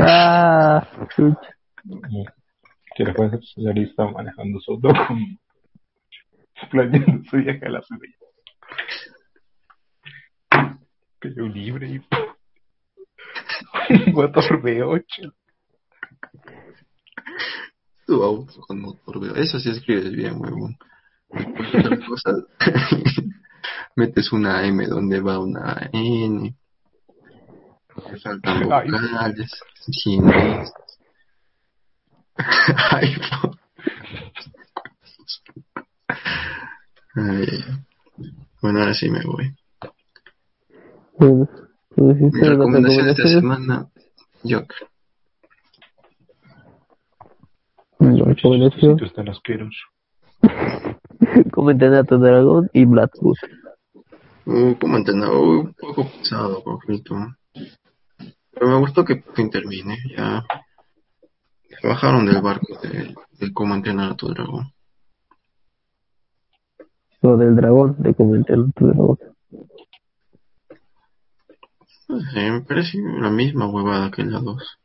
Ah, chucha. Quiero puede ser socialista manejando su auto con planeando su viaje a la ciudad. Pero libre y motor V8. Tu auto con motor V8. Eso sí escribes bien, huevón. Después otra cosa, metes una M donde va una N. Te faltan vocales. Chinés. iPhone. Ay, bueno, ahora sí me voy. Bueno, Mi ¿hiciste la recomendación de esta semana, Joker. La recomendación. Comenten a tu dragón y Blackwood. Uh, ¿Cómo entender? Uh, un poco pesado, poquito. Pero me gustó que por fin termine. Ya se bajaron del barco de, de cómo entrenar a tu dragón. Lo del dragón, de comentar a tu dragón. No sé, me parece la misma huevada que la 2.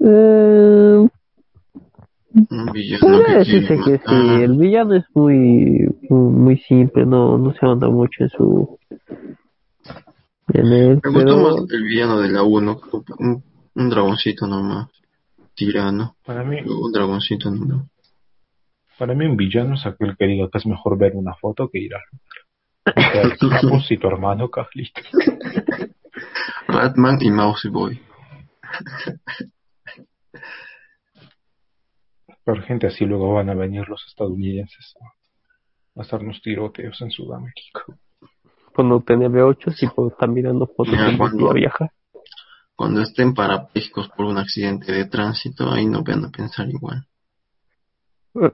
Eh, Un villano que sí, el villano es muy, muy, muy simple, no, no se anda mucho en su... Me gustó más el villano de la 1, un, un dragoncito nomás. Tirano. Para mí, Un dragoncito nomás. para mí un villano es aquel que diga que es mejor ver una foto que ir al lugar. Japos y tu hermano Carlito. Ratman y Mousy Boy. Pero gente así luego van a venir los estadounidenses a hacernos tiroteos en Sudamérica. Cuando tenía B8, sí puedo estar mirando fotos Mira, cuando- viajar. Cuando estén parapléjicos por un accidente de tránsito, ahí no van a pensar igual.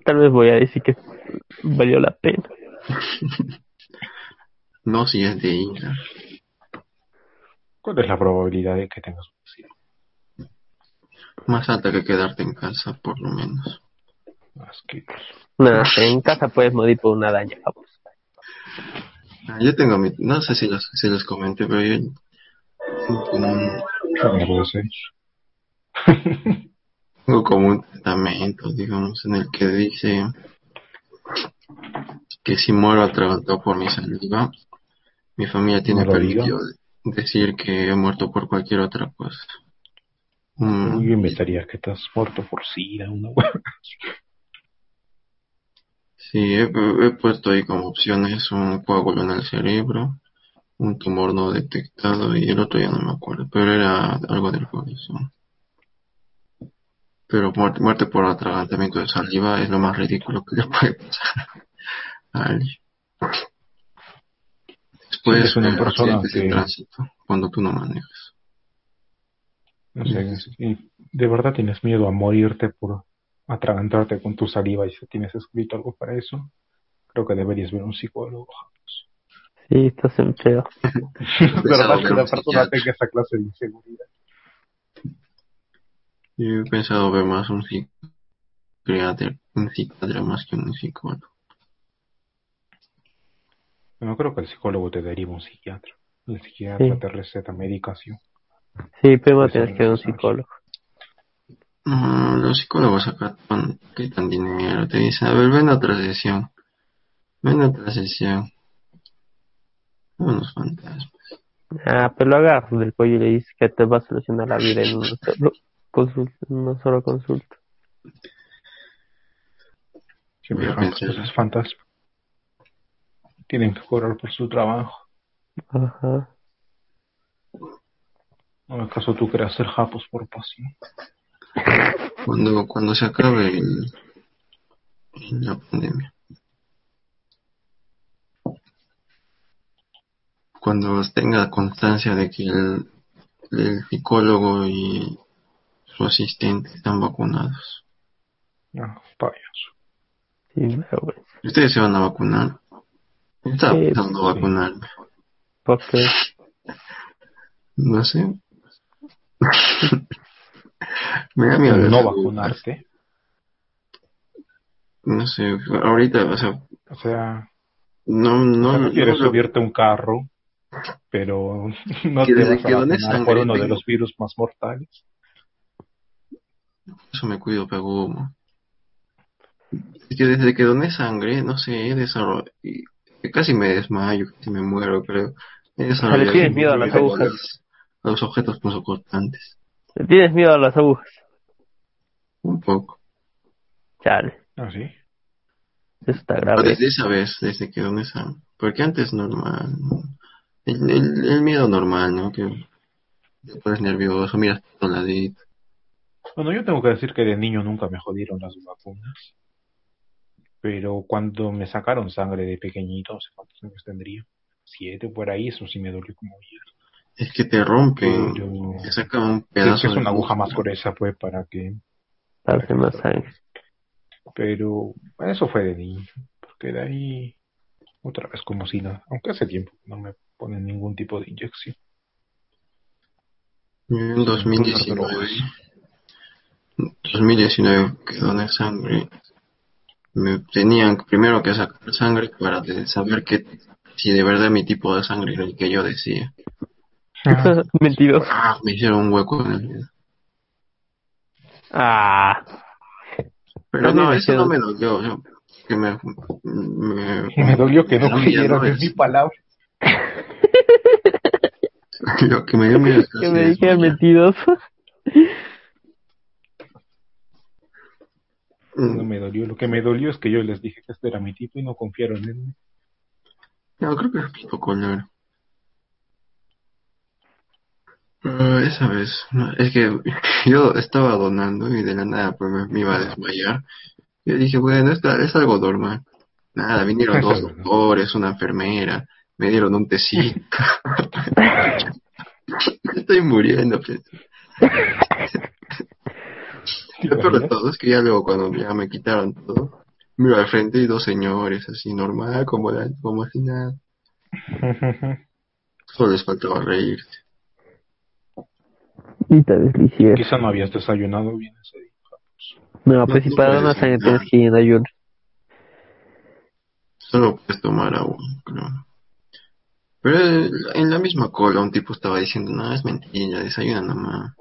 Tal vez voy a decir que valió la pena. No si es de ira. ¿Cuál es la probabilidad de que tengas un accidente? Más alta que quedarte en casa, por lo menos. Asqueroso. Nada, en casa puedes morir por una daña, vamos. Ah, Yo tengo mi... No sé si los, si les comenté, pero yo... Tengo como un, ¿Qué mierda es eso? tengo como un testamento, digamos, en el que dice que si muero atragantado por mi saliva, mi familia tiene permitido decir que he muerto por cualquier otra cosa. Mm, Yo inventaría que estás muerto por SIDA, una hueá. Sí, he, he puesto ahí como opciones un coágulo en el cerebro, un tumor no detectado y el otro ya no me acuerdo, pero era algo del corazón. Pero muerte, muerte por atragantamiento de saliva es lo más ridículo que le puede pasar a alguien. Después es una eh, persona accidentes de que- tránsito, cuando tú no manejas. Y de verdad tienes miedo a morirte por atragantarte con tu saliva y si tienes escrito algo para eso, creo que deberías ver a un psicólogo. Sí, estás en feo. Es verdad que la persona tenga esa clase de inseguridad. Yo he pensado ver más un psiquiatra, un psiquiatra más que un psicólogo. No creo que el psicólogo te deriva a un psiquiatra. El psiquiatra Sí. te receta medicación. Sí, primero Eso tienes no que ir a un psicólogo. No, los psicólogos acá quitan dinero, te dicen, a ver, ven a otra sesión, ven a otra sesión. Unos fantasmas. Ah, pero lo agarras del cuello y le dices que te va a solucionar la vida en una solo consulta. En una sola consulta. Que pensar. cosas fantasmas. Tienen que cobrar por su trabajo. Ajá. ¿No acaso tú quieres hacer japos por pasión? Cuando, cuando se acabe el- la pandemia. Cuando tenga constancia de que el, el psicólogo y su asistente están vacunados. No, payaso. Sí, pero. ¿Ustedes se van a vacunar? Estaba Sí, pensando sí. vacunarme. Porque No sé. Me da miedo. No vacunarte. No sé, ahorita, o sea, O sea, no, no, no quieres no subirte a un carro, pero no Que te vas a vacunar por uno de los virus más mortales. eso me cuido, pero es que desde que doné sangre, no sé, he desarrollado, y casi me desmayo, casi me muero, creo. He desarrollado le tienes miedo a las agujas. los- a los objetos punzocortantes. Le tienes miedo a las agujas. Un poco. Chale, Ah, sí. eso está Pero grave. desde esa vez, desde que doné sangre. Porque antes normal. ¿no? El, el, el miedo normal, ¿no? Que te pones nervioso, miras todo ladito. Bueno, yo tengo que decir que de niño nunca me jodieron las vacunas. Pero cuando me sacaron sangre de pequeñito, no sé cuántos años tendría, siete por ahí, eso sí me dolió como ayer. Es que te rompen. Pero Te sacan un sí, pedazo es que es una aguja más gruesa, pues, para que... Darse más sangre. Pero eso fue de niño, porque de ahí otra vez como si nada. Aunque hace tiempo que no me ponen ningún tipo de inyección. En 2019, 2019 que doné sangre, me tenían primero que sacar sangre para de- saber que si de verdad mi tipo de sangre era el que yo decía. Mentiroso. Ah, me hicieron un hueco en el dedo. Ah, Pero no, me eso no me dolió. yo- que me, me, Me dolió que no creyeron en mi palabra. Lo que me dio miedo es que me dijeron mentiroso. No me dolió. Lo que me dolió es que yo les dije que este era mi tipo y no confiaron en mí. No, creo que es poco claro. Ah, esa vez, no, es que yo estaba donando y de la nada pues me, iba a desmayar. Yo dije, bueno, es algo normal. Nada, vinieron dos doctores, una enfermera, me dieron un tecito. Estoy muriendo, pues. Lo peor de todo es que ya luego cuando ya me quitaron todo, miro al frente y dos señores así normal, como, la- como si nada. Solo les faltaba reírse. Y te deslicié. Quizá no habías desayunado bien ese día. No, pues No, si no para una sangre desayunar. tienes que ir en ayuno. Solo puedes tomar agua, creo. Pero eh, en la misma cola un tipo estaba diciendo, no, es mentira, desayuna nomás.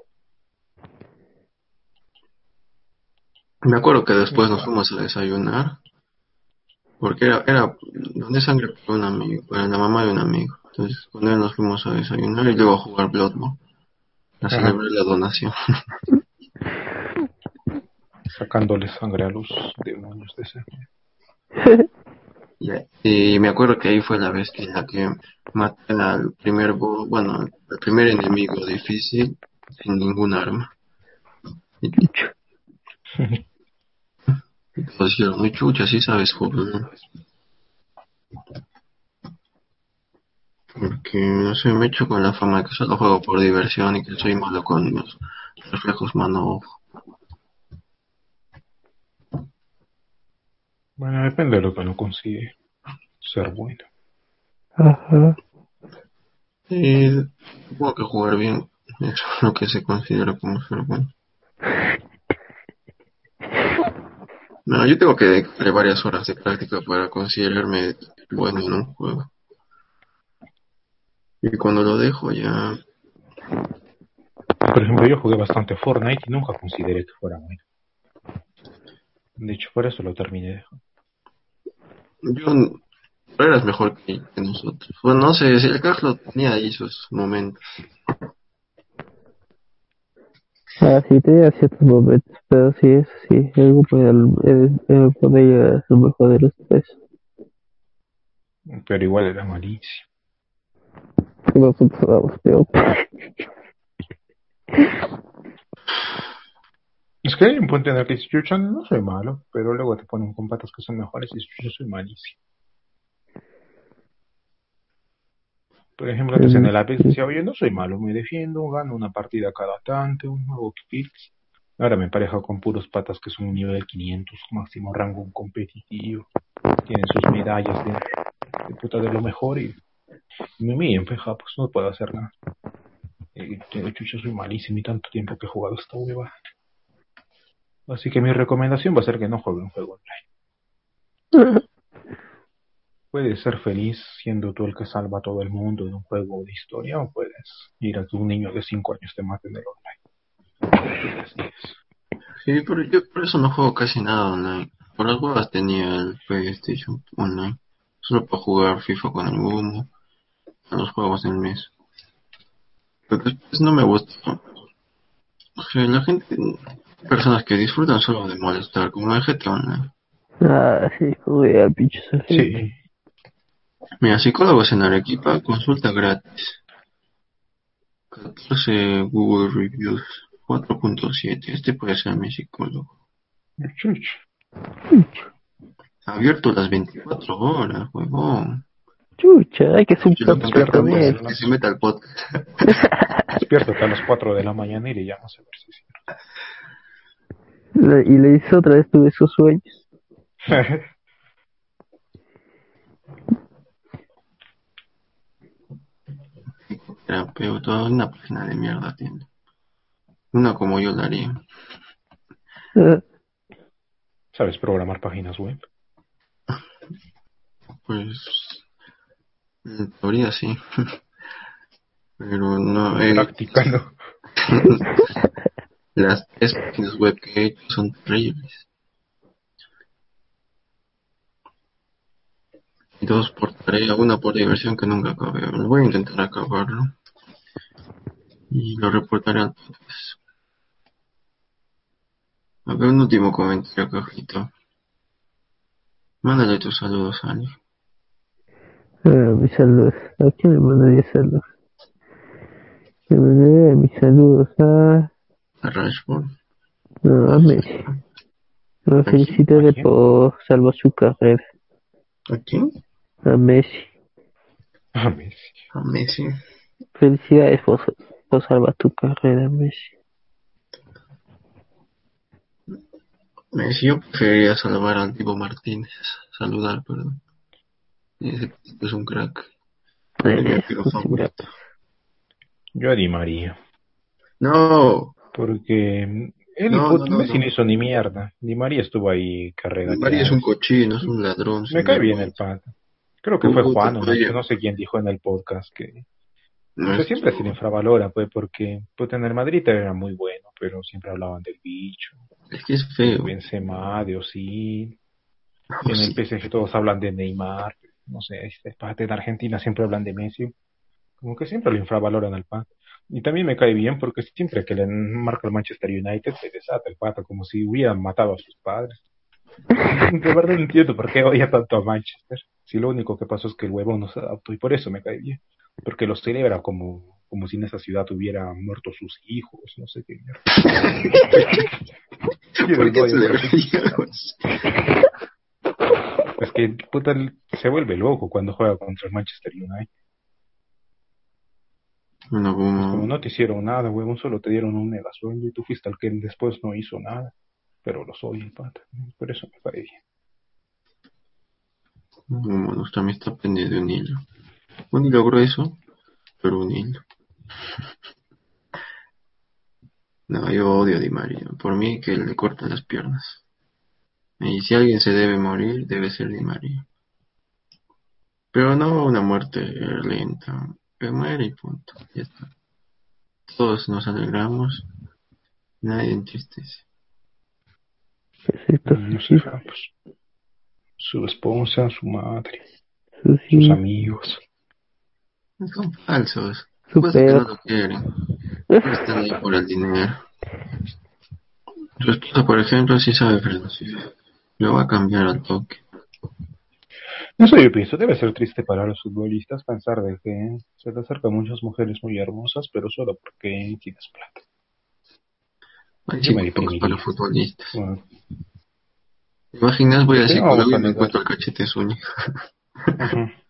Me acuerdo que después nos fuimos a desayunar. Porque era, era, doné sangre por un amigo, para la mamá de un amigo. Entonces con él nos fuimos a desayunar y luego a jugar Bloodborne. A Ajá. celebrar la donación. Sacándole sangre a los demonios de ese. Ya, Y me acuerdo que ahí fue la vez en la que maté al primer, bo- bueno, al primer enemigo difícil sin ningún arma. Y todos dijeron, muy chucha, sí sabes jugar. Porque, no sé, me echo con la fama de que solo juego por diversión y que soy malo con los reflejos mano-ojo. Bueno, depende de lo que uno consigue ser bueno. Ajá. Y supongo que jugar bien es lo que se considera como ser bueno. No, yo tengo que dedicarle varias horas de práctica para considerarme bueno en un juego. Y cuando lo dejo ya... Por ejemplo, yo jugué bastante Fortnite y nunca consideré que fuera bueno. De hecho, por eso lo terminé. Yo... tú eras mejor que, que nosotros. Bueno, no sé, si el Carlos tenía ahí sus momentos. Ah, sí, tenía ciertos momentos, pero sí, eso sí, el grupo el, ella era el mejor de los tres. Pero igual era malísimo. Que nosotros éramos peor. Es que hay un punto en el que dices, yo Chan, no soy malo, pero luego te ponen con patas que son mejores y dices, yo soy malísimo. Por ejemplo, antes en el Apex decía, oye, no soy malo, me defiendo, gano una partida cada tanto, un nuevo kills. Ahora me pareja con puros patas que son un nivel 500, máximo rango competitivo. Tienen sus medallas de, de puta de lo mejor y, me miden, peja, pues no puedo hacer nada. Y, de hecho, yo soy malísimo y tanto tiempo que he jugado esta hueva. Así que mi recomendación va a ser que no juegue un juego online. Puedes ser feliz siendo tú el que salva a todo el mundo en un juego de historia o puedes ir a que un niño de 5 años te mate en el online. Así es. Sí, pero yo por eso no juego casi nada online. Por las huevas tenía el PlayStation Online. Solo para jugar FIFA con el Momo. Los juegos del mes. Pero después no me gusta. O sea, la gente... Personas que disfrutan solo de molestar, como el GTA Online. Ah, sí, al pinche. Sí, Mira, psicólogos en Arequipa, consulta gratis. 14 Google Reviews. 4.7. Este puede ser mi psicólogo. chuch. Abierto las 24 horas, huevón. Chucha, hay que ser un Yo contrato, con él. que se meta al podcast. Despiértate a las 4 de la mañana y le llamas a ver si es Y le dices otra vez tuve esos sueños. cierto. Terapeuta, una página de mierda tiene. Una como yo la haría. ¿Sabes programar páginas web? Pues. En teoría sí. Pero no. eh, Practicando. las tres páginas web que he hecho son terribles. Y dos por tarea, una por diversión que nunca acabé. Voy a intentar acabarlo. Y lo reportaré al podcast. A ver, un último comentario, cajito. Mándale tus saludos, Ali. Ah, mis saludos. ¿A quién le mandaría saludos? Le mandaría mis saludos a, A Rashford. no, a Messi. Lo felicitaré por salvar su carrera. ¿A quién? A Messi. Ah, Messi. A Messi. Felicidades por, por salvar tu carrera, Messi. Messi, yo preferiría salvar al Divo Martínez. Saludar, perdón. Ese tipo es un crack. Mi Eh, favorito. Yo a Di María. No, Porque él No, puto, no, no, Messi no. no hizo ni mierda. Di María estuvo ahí carrera. María es un cochino, es un ladrón. Me cae bien el pata. Creo que fue Juan, o no, sé quién dijo en el podcast que No siempre se le infravalora, pues, porque puta, en el Madrid era muy bueno, pero siempre hablaban del bicho, Es que es feo. Benzema, de Osil, en el sí. PSG todos hablan de Neymar, no sé, este pata en Argentina siempre hablan de Messi, como que siempre lo infravaloran al pata. Y también me cae bien porque siempre que le marca el Manchester United se desata el pata como si hubieran matado a sus padres. De verdad no entiendo por qué odia tanto a Manchester. Si lo único que pasó es que el huevón no se adaptó y por eso me cae bien. Porque lo celebra como, como si en esa ciudad hubieran muerto sus hijos, no sé qué. ¿Por qué que puta, se vuelve loco cuando juega contra el Manchester United. Bueno, Como como... no te hicieron nada, huevón, solo te dieron un mega sueldo y tú fuiste el que después no hizo nada. Pero lo soy, pata. Por eso me cae bien. como nuestra amistad pende de un hilo. Un hilo grueso, pero un hilo. No, yo odio a Di María. Por mí que le cortan las piernas. Y si alguien se debe morir, debe ser Di María. Pero no una muerte lenta. Que muere y punto. Ya está. Todos nos alegramos. Nadie entristece. Perfecto. No sé, pues, su esposa, su madre, Susi, sus amigos. Son falsos. Su Pues que no lo quieren. Están ahí por el dinero. Su esposa, por ejemplo, sí sabe reducir. Lo va a cambiar al toque. Eso yo pienso, debe ser triste para los futbolistas pensar de que se te acercan muchas mujeres muy hermosas, pero solo porque tienes plata. Hay Sí, me para futbolistas. Bueno, ¿Te imaginas? Voy al Sí, psicólogo vamos y a me encuentro el cachete sueño.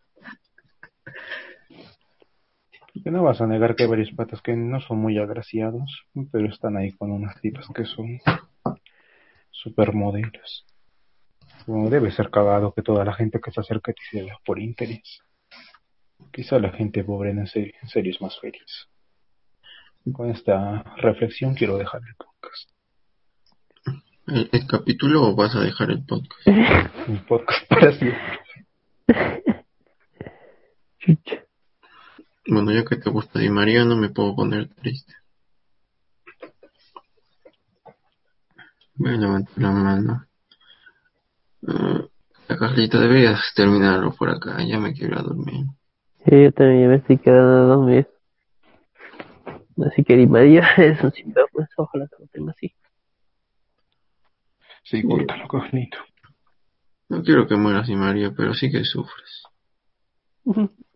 Que no vas a negar que hay varios patas que no son muy agraciados, pero están ahí con unas tipas que son supermodelos. Como debe ser cagado que toda la gente que se acerca a ti sea por interés. Quizá la gente pobre en serio, en serio es más feliz. Con esta reflexión quiero dejar el podcast. ¿El, el capítulo o vas a dejar el podcast? El podcast para siempre. Bueno, ya que te gusta Di María, no me puedo poner triste. Voy a levantar la mano. La Carlita, deberías terminarlo por acá. Ya me quiero ir a dormir. Sí, yo también ya me estoy quedando a dormir. Así que Di María es un sinvergüenza, ojalá que lo tenga así. Sí, córtalo, Carlito. No quiero que mueras, Di María, pero sí que sufres.